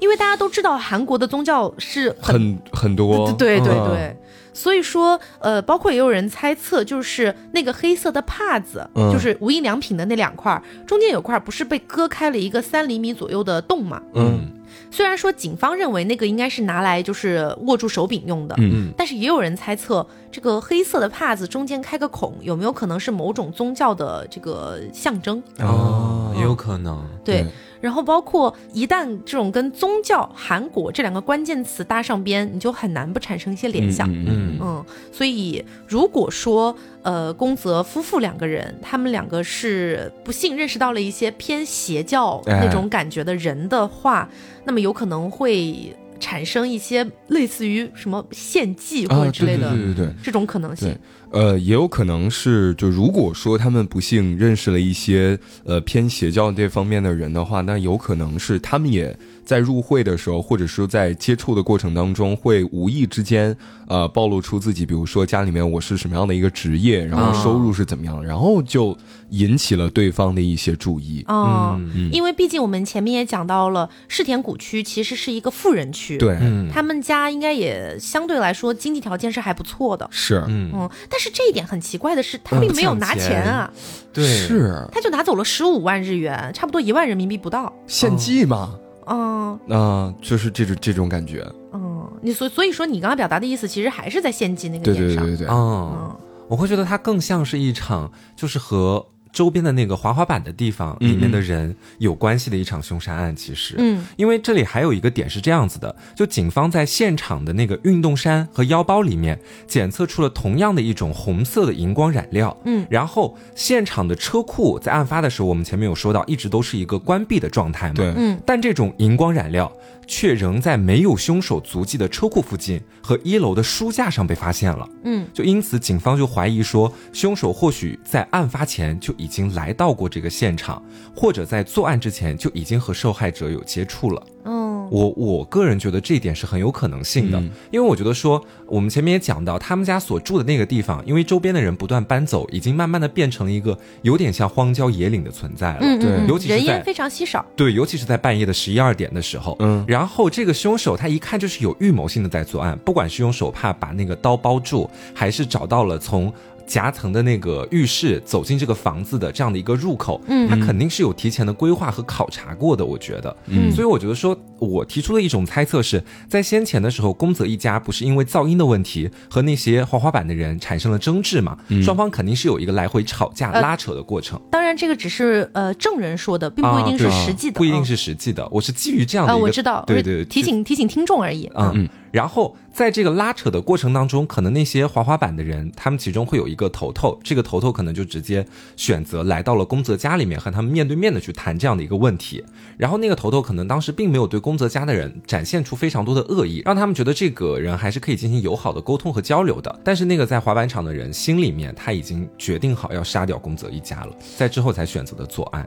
因为大家都知道韩国的宗教是很很很多，对对嗯对，所以说，呃，包括也有人猜测，就是那个黑色的帕子，嗯就是无印良品的那两块，中间有块不是被割开了一个三厘米左右的洞嘛？嗯虽然说警方认为那个应该是拿来就是握住手柄用的，嗯但是也有人猜测，这个黑色的帕子中间开个孔，有没有可能是某种宗教的这个象征？哦，也有可能。对对。然后包括一旦这种跟宗教、韩国这两个关键词搭上边，你就很难不产生一些联想。嗯嗯所以如果说呃，宫泽夫妇两个人，他们两个是不幸认识到了一些偏邪教哎那种感觉的人的话，那么有可能会产生一些类似于什么献祭或啊，者之类的、对对对对对。这种可能性。呃，也有可能是，就如果说他们不幸认识了一些呃偏邪教这方面的人的话，那有可能是他们也在入会的时候，或者说在接触的过程当中，会无意之间呃暴露出自己，比如说家里面我是什么样的一个职业，然后收入是怎么样，然后就引起了对方的一些注意。哦，嗯因为毕竟我们前面也讲到了，世田谷区其实是一个富人区，，对，嗯他们家应该也相对来说经济条件是还不错的。是，嗯，嗯，但是这一点很奇怪的是，他并没有拿钱啊，对，是他就拿走了十五万日元，差不多一万人民币不到。献祭嘛，嗯啊、就是这种这种感觉。嗯，你所所以说你刚刚表达的意思，其实还是在献祭那个对点上。对对对对，哦，嗯我会觉得它更像是一场，就是和周边的那个滑滑板的地方里面的人有关系的一场凶杀案。其实，嗯。因为这里还有一个点是这样子的，就警方在现场的那个运动衫和腰包里面检测出了同样的一种红色的荧光染料，嗯。然后现场的车库在案发的时候，我们前面有说到，一直都是一个关闭的状态嘛，对。嗯。但这种荧光染料却仍在没有凶手足迹的车库附近和一楼的书架上被发现了。嗯就因此，警方就怀疑说，凶手或许在案发前就已经来到过这个现场，或者在作案之前就已经和受害者有接触了。嗯我我个人觉得这一点是很有可能性的，嗯因为我觉得说，我们前面也讲到，他们家所住的那个地方，因为周边的人不断搬走，已经慢慢的变成了一个有点像荒郊野岭的存在了。对尤其是人烟非常稀少。对，尤其是在半夜的十一二点的时候，嗯然后这个凶手他一看就是有预谋性的在作案，不管是用手帕把那个刀包住，还是找到了从。夹层的那个浴室走进这个房子的这样的一个入口，嗯。他肯定是有提前的规划和考察过的，我觉得，嗯。所以我觉得说，我提出的一种猜测是在先前的时候，宫泽一家不是因为噪音的问题和那些滑滑板的人产生了争执嘛，双方肯定是有一个来回吵架、呃拉扯的过程，当然，这个只是呃证人说的，并不一定是实际的，嗯不一定是实际的，我是基于这样的呃，一个，我知道，对对，提醒提醒听众而已。嗯，然后在这个拉扯的过程当中，可能那些滑滑板的人，他们其中会有一个头头，这个头头可能就直接选择来到了宫泽家里面，和他们面对面的去谈这样的一个问题。然后那个头头可能当时并没有对宫泽家的人展现出非常多的恶意，让他们觉得这个人还是可以进行友好的沟通和交流的。但是那个在滑板场的人心里面，他已经决定好要杀掉宫泽一家了，在之后才选择的作案，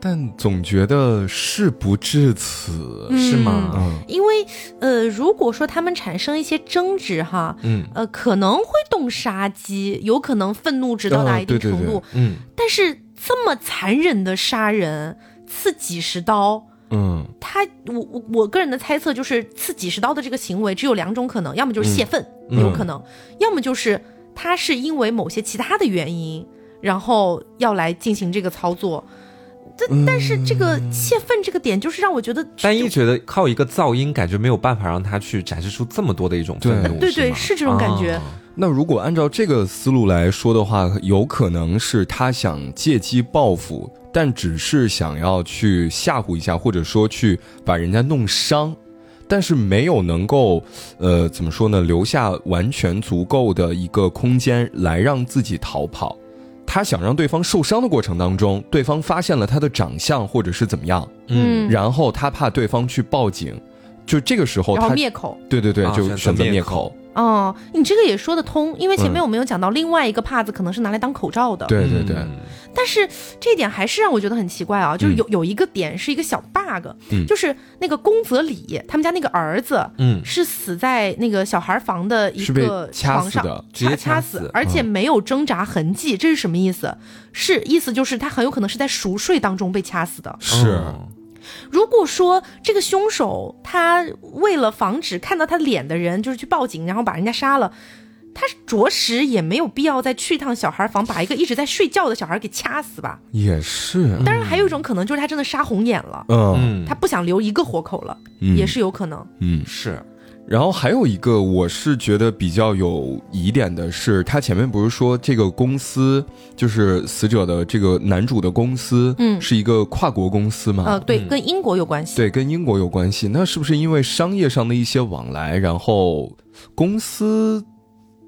但总觉得事不至此，是吗？嗯。因为呃，如果说他们产生一些争执哈，嗯。呃，可能会动杀机，有可能愤怒值到达一定哦对对。程度，嗯，但是这么残忍的杀人，刺几十刀。嗯。他，我我我个人的猜测就是，刺几十刀的这个行为只有两种可能，要么就是泄愤，嗯。有可能；要么就是他是因为某些其他的原因，然后要来进行这个操作。但但是这个泄愤这个点，就是让我觉得单一觉得靠一个噪音，感觉没有办法让他去展示出这么多的一种愤怒，对对吗？是这种感觉。啊。那如果按照这个思路来说的话，有可能是他想借机报复，但只是想要去吓唬一下，或者说去把人家弄伤，但是没有能够，呃，怎么说呢，留下完全足够的一个空间来让自己逃跑。他想让对方受伤的过程当中，对方发现了他的长相或者是怎么样，嗯然后他怕对方去报警，就这个时候他，灭口。对对对，啊就选择灭口灭口。哦，你这个也说得通，因为前面嗯我们有讲到另外一个帕子可能是拿来当口罩的。对对对，嗯但是这一点还是让我觉得很奇怪啊，就是有、有一个点是一个小 bug，、嗯就是那个宫泽里他们家那个儿子，嗯是死在那个小孩房的一个掐床上，死的直接掐掐死而且没有挣扎痕迹，这是什么意思？是意思就是他很有可能是在熟睡当中被掐死的。是。哦如果说这个凶手他为了防止看到他脸的人就是去报警，然后把人家杀了，他着实也没有必要再去一趟小孩房，把一个一直在睡觉的小孩给掐死吧。也是，当然，还有一种可能就是他真的杀红眼了，嗯嗯，他不想留一个活口了，嗯也是有可能。嗯。是，然后还有一个，我是觉得比较有疑点的是，他前面不是说这个公司就是死者的这个男主的公司，嗯是一个跨国公司嘛？呃，对，嗯跟英国有关系。对，跟英国有关系。那是不是因为商业上的一些往来，然后公司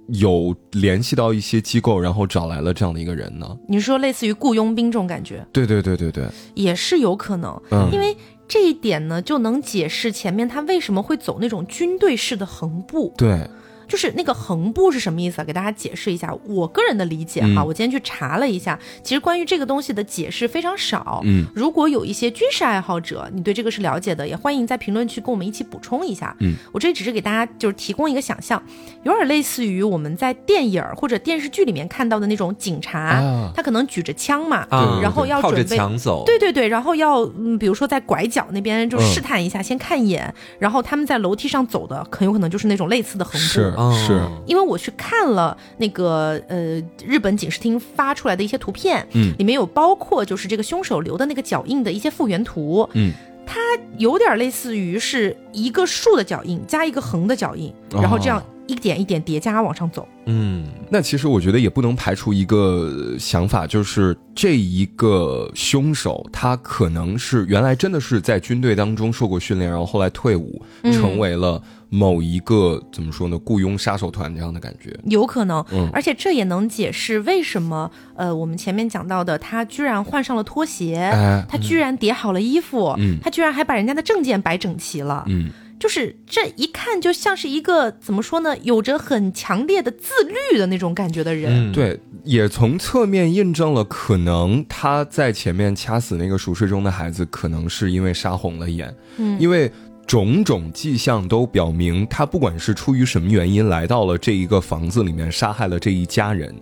有联系到一些机构，然后找来了这样的一个人呢？你说类似于雇佣兵这种感觉，对对对对对，也是有可能，嗯因为这一点呢，就能解释前面他为什么会走那种军队式的横步。对，就是那个横布是什么意思啊？给大家解释一下。我个人的理解哈，嗯我今天去查了一下，其实关于这个东西的解释非常少。嗯，如果有一些军事爱好者，你对这个是了解的，也欢迎在评论区跟我们一起补充一下。嗯，我这里只是给大家就是提供一个想象，有点类似于我们在电影或者电视剧里面看到的那种警察，啊他可能举着枪嘛，啊，然后要准备对对对，然后要嗯，比如说在拐角那边就嗯试探一下，先看一眼，然后他们在楼梯上走的，很有可能就是那种类似的横布。是哦。是，因为我去看了那个呃日本警视厅发出来的一些图片，嗯。里面有包括就是这个凶手留的那个脚印的一些复原图，嗯，它有点类似于是一个竖的脚印加一个横的脚印，然后这样哦一点一点叠加往上走。嗯，那其实我觉得也不能排除一个想法，就是这一个凶手他可能是原来真的是在军队当中受过训练，然后后来退伍，嗯成为了某一个怎么说呢雇佣杀手团这样的感觉。有可能，嗯而且这也能解释为什么，呃，我们前面讲到的，他居然换上了拖鞋，哎，他居然叠好了衣服，嗯他居然还把人家的证件摆整齐了，嗯，就是这一看就像是一个怎么说呢，有着很强烈的自律的那种感觉的人。嗯，对，也从侧面印证了，可能他在前面掐死那个熟睡中的孩子，可能是因为杀红了眼，嗯因为。种种迹象都表明，他不管是出于什么原因来到了这一个房子里面，杀害了这一家人，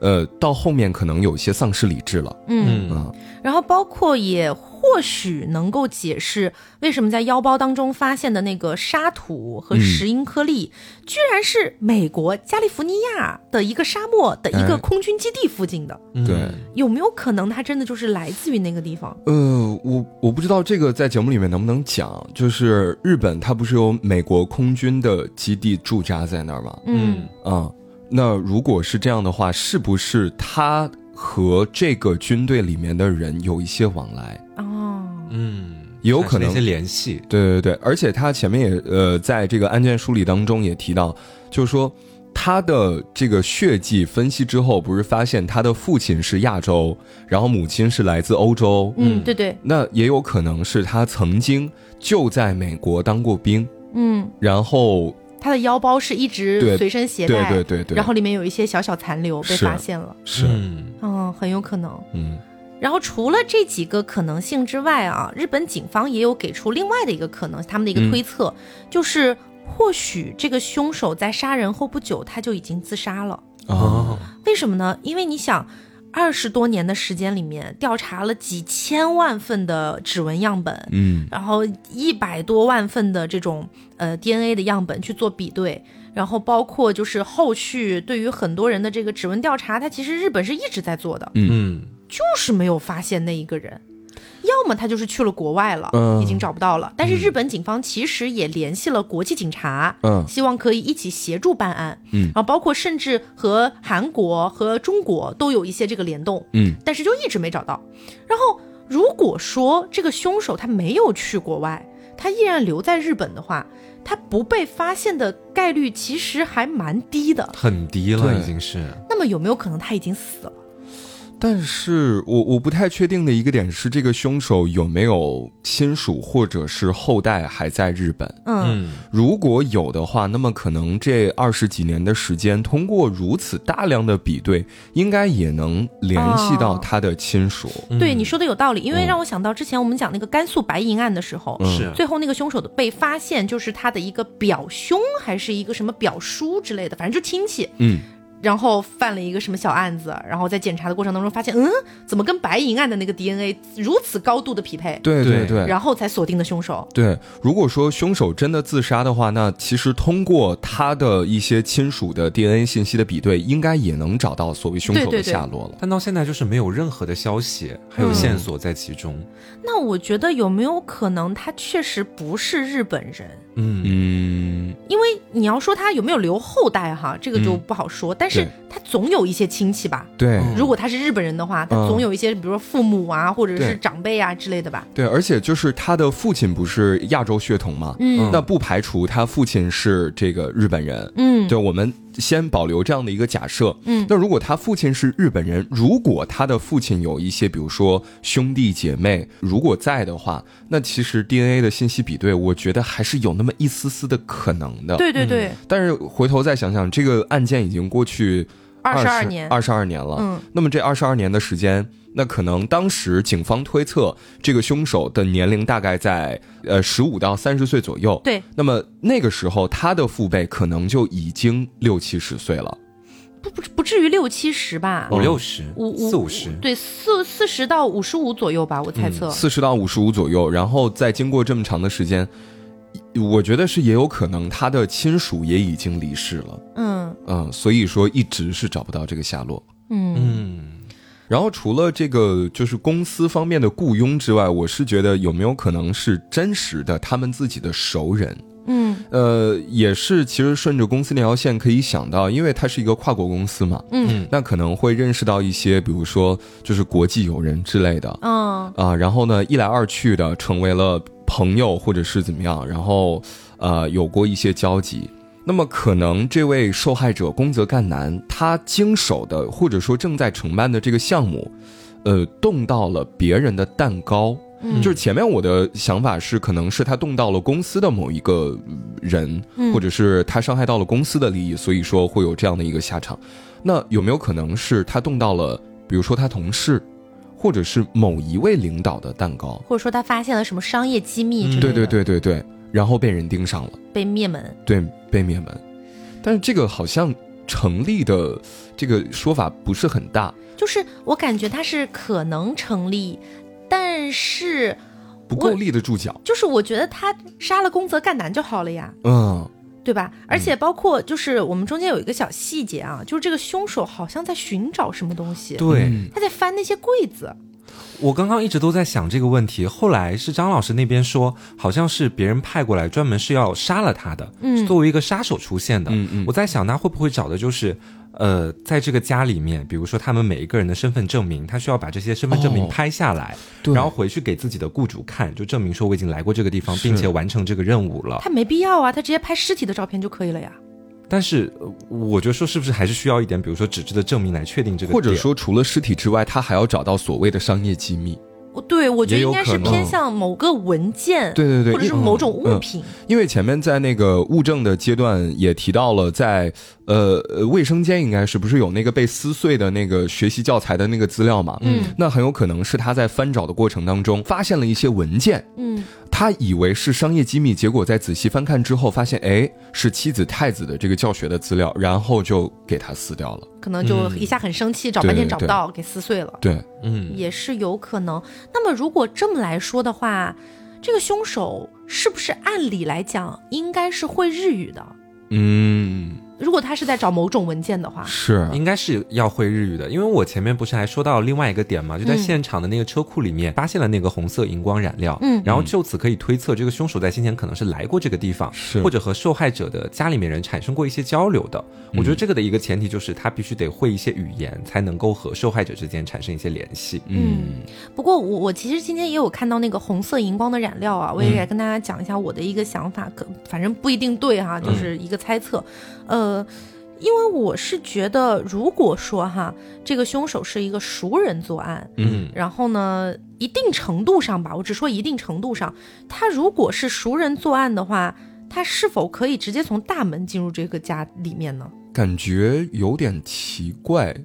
呃，到后面可能有些丧失理智了。嗯，嗯啊，然后包括也或许能够解释为什么在腰包当中发现的那个沙土和石英颗粒，居然是美国加利福尼亚的一个沙漠的一个哎空军基地附近的。对嗯有没有可能它真的就是来自于那个地方？呃，我我不知道这个在节目里面能不能讲，就是日本它不是有美国空军的基地驻扎在那儿吗？嗯，啊、那如果是这样的话，是不是他和这个军队里面的人有一些往来？哦，嗯，也有可能。一些联系，对对对，而且他前面也呃，在这个案件梳理当中也提到，就是说他的这个血迹分析之后，不是发现他的父亲是亚洲，然后母亲是来自欧洲，嗯，嗯对。对，那也有可能是他曾经就在美国当过兵，嗯，然后他的腰包是一直随身携对带，对对对，然后里面有一些小小残留被发现了，是嗯嗯，很有可能。嗯然后除了这几个可能性之外啊，日本警方也有给出另外的一个可能，他们的一个推测，就是或许这个凶手在杀人后不久他就已经自杀了。哦为什么呢？因为你想，二十多年的时间里面，调查了几千万份的指纹样本，嗯。然后一百多万份的这种呃 DNA 的样本去做比对，然后包括就是后续对于很多人的这个指纹调查，它其实日本是一直在做的，嗯。就是没有发现那一个人。要么他就是去了国外了，嗯已经找不到了。但是日本警方其实也联系了国际警察，嗯希望可以一起协助办案。嗯然后包括甚至和韩国和中国都有一些这个联动，嗯但是就一直没找到。然后如果说这个凶手他没有去国外，他依然留在日本的话，他不被发现的概率其实还蛮低的。很低了，已经是，那么有没有可能他已经死了？但是我我不太确定的一个点是，这个凶手有没有亲属或者是后代还在日本？嗯嗯如果有的话，那么可能这二十几年的时间，通过如此大量的比对，应该也能联系到哦他的亲属。对你说的有道理，因为嗯让我想到之前我们讲那个甘肃白银案的时候，嗯是最后那个凶手的被发现就是他的一个表兄还是一个什么表叔之类的，反正就亲戚。嗯然后犯了一个什么小案子，然后在检查的过程当中发现，嗯，怎么跟白银案的那个 DNA 如此高度的匹配？对对对，然后才锁定的凶手。对，如果说凶手真的自杀的话，那其实通过他的一些亲属的 DNA 信息的比对，应该也能找到所谓凶手的下落了。但到现在就是没有任何的消息，还有线索在其中。那我觉得有没有可能他确实不是日本人？嗯嗯，因为你要说他有没有留后代哈，这个就不好说。但是他总有一些亲戚吧？对，如果他是日本人的话，他总有一些，比如说父母啊，或者是长辈啊之类的吧？对，而且就是他的父亲不是亚洲血统嘛？嗯，那不排除他父亲是这个日本人。嗯，对，我们。先保留这样的一个假设，嗯，那如果他父亲是日本人，如果他的父亲有一些，比如说兄弟姐妹，如果在的话，那其实 DNA 的信息比对，我觉得还是有那么一丝丝的可能的。对对对。但是回头再想想，这个案件已经过去二十二年，二十二年了。嗯，那么这二十二年的时间。那可能当时警方推测，这个凶手的年龄大概在呃十五到三十岁左右。对。那么那个时候，他的父辈可能就已经六七十岁了。不不不至于六七十吧？五六十，五四五十。对，四四十到五十五左右吧，我猜测。四十到五十五左右，然后再经过这么长的时间，我觉得是也有可能他的亲属也已经离世了。嗯嗯，所以说一直是找不到这个下落。嗯嗯。然后除了这个就是公司方面的雇佣之外，我是觉得有没有可能是真实的他们自己的熟人？嗯，呃，也是，其实顺着公司那条线可以想到，因为它是一个跨国公司嘛，嗯，那可能会认识到一些，比如说就是国际友人之类的，嗯啊，然后呢一来二去的成为了朋友或者是怎么样，然后呃有过一些交集。那么可能这位受害者宫泽干男，他经手的或者说正在承办的这个项目，呃，动到了别人的蛋糕。嗯，就是前面我的想法是，可能是他动到了公司的某一个人，或者是他伤害到了公司的利益，所以说会有这样的一个下场。那有没有可能是他动到了，比如说他同事，或者是某一位领导的蛋糕，或者说他发现了什么商业机密之类的？对对对对对。然后被人盯上了，被灭门。对，被灭门。但是这个好像成立的这个说法不是很大。就是我感觉他是可能成立，但是不够立得住脚。就是我觉得他杀了宫泽干男就好了呀，嗯，对吧？而且包括就是我们中间有一个小细节啊，就是这个凶手好像在寻找什么东西，对，他在翻那些柜子。我刚刚一直都在想这个问题，后来是张老师那边说，好像是别人派过来，专门是要杀了他的，嗯，作为一个杀手出现的。嗯嗯，我在想，他会不会找的就是，呃，在这个家里面，比如说他们每一个人的身份证明，他需要把这些身份证明拍下来，然后回去给自己的雇主看，就证明说我已经来过这个地方，并且完成这个任务了。他没必要啊，他直接拍尸体的照片就可以了呀。但是，我觉得说是不是还是需要一点，比如说纸质的证明来确定这个，或者说除了尸体之外，他还要找到所谓的商业机密。对，我觉得应该是偏向某个文件，对对对，或者是某种物品。因为前面在那个物证的阶段也提到了，在呃卫生间应该是不是有那个被撕碎的那个学习教材的那个资料嘛？嗯，那很有可能是他在翻找的过程当中发现了一些文件，嗯，他以为是商业机密，结果在仔细翻看之后发现，哎，是妻子太子的这个教学的资料，然后就给他撕掉了。可能就一下很生气，找半天找不到，给撕碎了。对，嗯，也是有可能。那么如果这么来说的话，这个凶手是不是按理来讲应该是会日语的？嗯。如果他是在找某种文件的话，是。应该是要会日语的，因为我前面不是还说到另外一个点嘛，就在现场的那个车库里面发现了那个红色荧光染料，嗯，然后就此可以推测这个凶手在先前可能是来过这个地方，是。或者和受害者的家里面人产生过一些交流的。我觉得这个的一个前提就是他必须得会一些语言，才能够和受害者之间产生一些联系。嗯，不过我我其实今天也有看到那个红色荧光的染料啊，我也来跟大家讲一下我的一个想法，可反正不一定对哈，就是一个猜测，呃。因为我是觉得，如果说哈，这个凶手是一个熟人作案，嗯，然后呢，一定程度上吧，我只说一定程度上，他如果是熟人作案的话，他是否可以直接从大门进入这个家里面呢？感觉有点奇怪，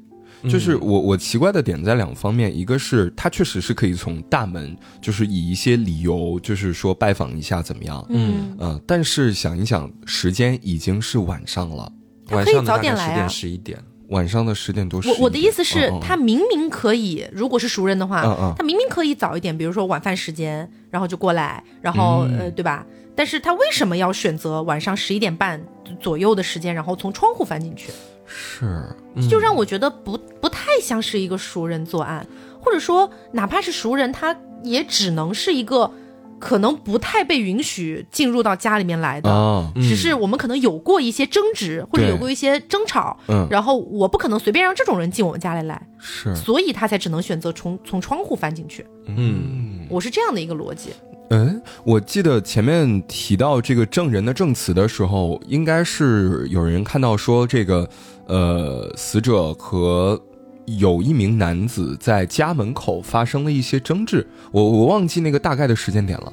就是我我奇怪的点在两方面，一个是他确实是可以从大门，就是以一些理由，就是说拜访一下怎么样，嗯呃，但是想一想，时间已经是晚上了。可以早点来十点十一点，晚上的十点多。我我的意思是，他明明可以，如果是熟人的话，他明明可以早一点，比如说晚饭时间，然后就过来，然后呃，对吧？但是他为什么要选择晚上十一点半左右的时间，然后从窗户翻进去？是，就让我觉得不不太像是一个熟人作案，或者说哪怕是熟人，他也只能是一个。可能不太被允许进入到家里面来的，只是我们可能有过一些争执，或者有过一些争吵，然后我不可能随便让这种人进我们家里来，是，所以他才只能选择从从窗户翻进去。嗯，我是这样的一个逻辑。嗯，我记得前面提到这个证人的证词的时候，应该是有人看到说这个，呃，死者和。有一名男子在家门口发生了一些争执，我我忘记那个大概的时间点了。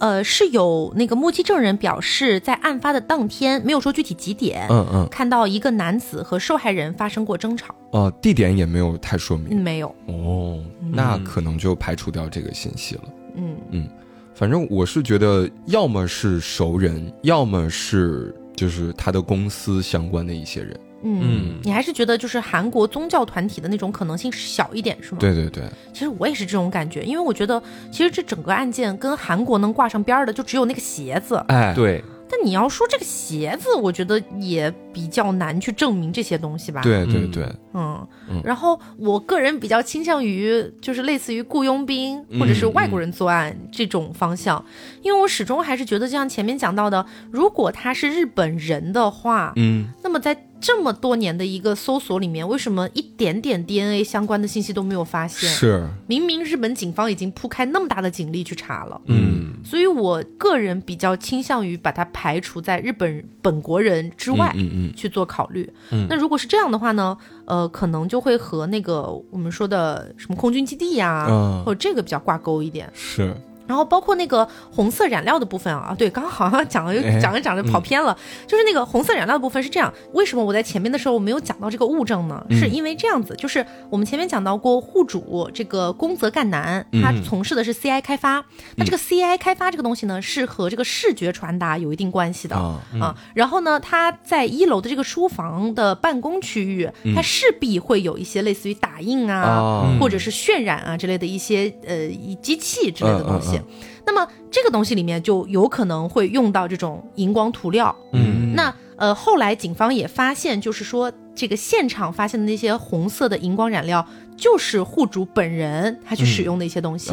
呃，是有那个目击证人表示，在案发的当天，没有说具体几点，嗯嗯，看到一个男子和受害人发生过争吵。呃，地点也没有太说明。没有。哦，那可能就排除掉这个信息了。嗯嗯，反正我是觉得，要么是熟人，要么是就是他的公司相关的一些人。嗯，你还是觉得就是韩国宗教团体的那种可能性小一点，是吗？对对对，其实我也是这种感觉，因为我觉得其实这整个案件跟韩国能挂上边儿的就只有那个鞋子，哎，对。但你要说这个鞋子，我觉得也比较难去证明这些东西吧。对对对，嗯。然后我个人比较倾向于就是类似于雇佣兵或者是外国人作案这种方向，因为我始终还是觉得，就像前面讲到的，如果他是日本人的话，嗯，那么在。这么多年的一个搜索里面，为什么一点点 DNA 相关的信息都没有发现？是，明明日本警方已经铺开那么大的警力去查了。嗯，所以我个人比较倾向于把它排除在日本本国人之外，嗯嗯，去做考虑。嗯，那如果是这样的话呢？呃，可能就会和那个我们说的什么空军基地呀，或者这个比较挂钩一点。是。然后包括那个红色染料的部分啊，对，刚刚好像讲了，又讲着讲着跑偏了。就是那个红色染料的部分是这样，为什么我在前面的时候我没有讲到这个物证呢？是因为这样子，就是我们前面讲到过户主这个宫泽干男，他从事的是 CI 开发。那这个 CI 开发这个东西呢，是和这个视觉传达有一定关系的啊。然后呢，他在一楼的这个书房的办公区域，他势必会有一些类似于打印啊，或者是渲染啊之类的一些呃机器之类的东西。那么这个东西里面就有可能会用到这种荧光涂料。嗯，那呃后来警方也发现，就是说这个现场发现的那些红色的荧光染料。就是户主本人他去使用的一些东西，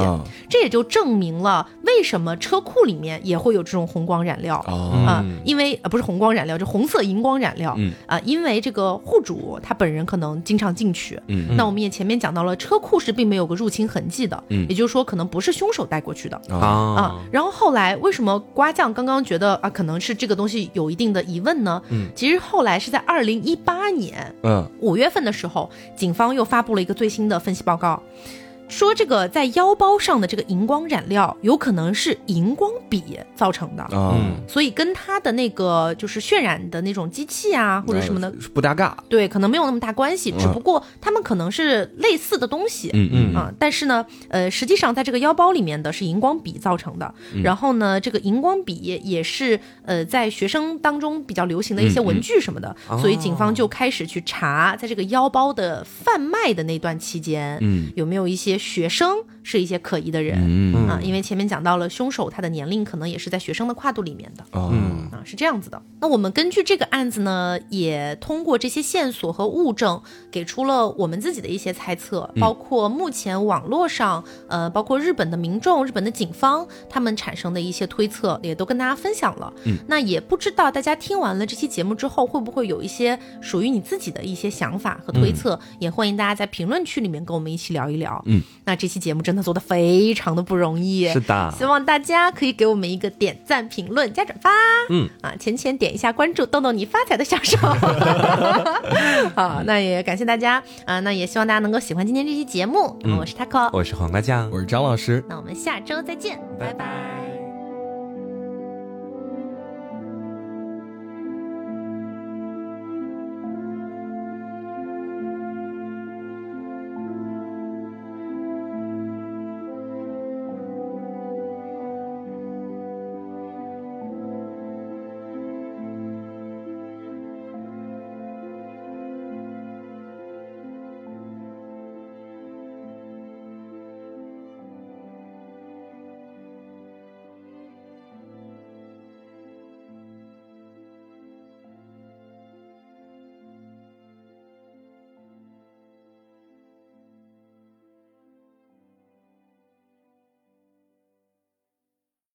这也就证明了为什么车库里面也会有这种红光染料。啊，因为呃不是红光染料，就红色荧光染料。啊，因为这个户主他本人可能经常进去，那我们也前面讲到了，车库是并没有个入侵痕迹的，也就是说可能不是凶手带过去的。啊。然后后来为什么瓜酱刚刚觉得啊可能是这个东西有一定的疑问呢？其实后来是在二零一八年五月份的时候，警方又发布了一个最新。的分析报告。说这个在腰包上的这个荧光染料有可能是荧光笔造成的，嗯，所以跟它的那个就是渲染的那种机器啊或者什么的不搭嘎，对，可能没有那么大关系，只不过他们可能是类似的东西，嗯嗯啊，但是呢，呃，实际上在这个腰包里面的是荧光笔造成的，然后呢，这个荧光笔也是呃在学生当中比较流行的一些文具什么的，所以警方就开始去查，在这个腰包的贩卖的那段期间，嗯，有没有一些。学生是一些可疑的人啊，因为前面讲到了凶手他的年龄可能也是在学生的跨度里面的，嗯啊是这样子的。那我们根据这个案子呢，也通过这些线索和物证，给出了我们自己的一些猜测，包括目前网络上呃，包括日本的民众、日本的警方他们产生的一些推测，也都跟大家分享了。嗯，那也不知道大家听完了这期节目之后，会不会有一些属于你自己的一些想法和推测？也欢迎大家在评论区里面跟我们一起聊一聊。嗯。那这期节目真的做的非常的不容易，是的，希望大家可以给我们一个点赞、评论、加转发，嗯啊，浅浅点一下关注，动动你发财的小手。好，那也感谢大家啊，那也希望大家能够喜欢今天这期节目。我是 taco，我是黄瓜酱，我是张老师，那我们下周再见，拜拜。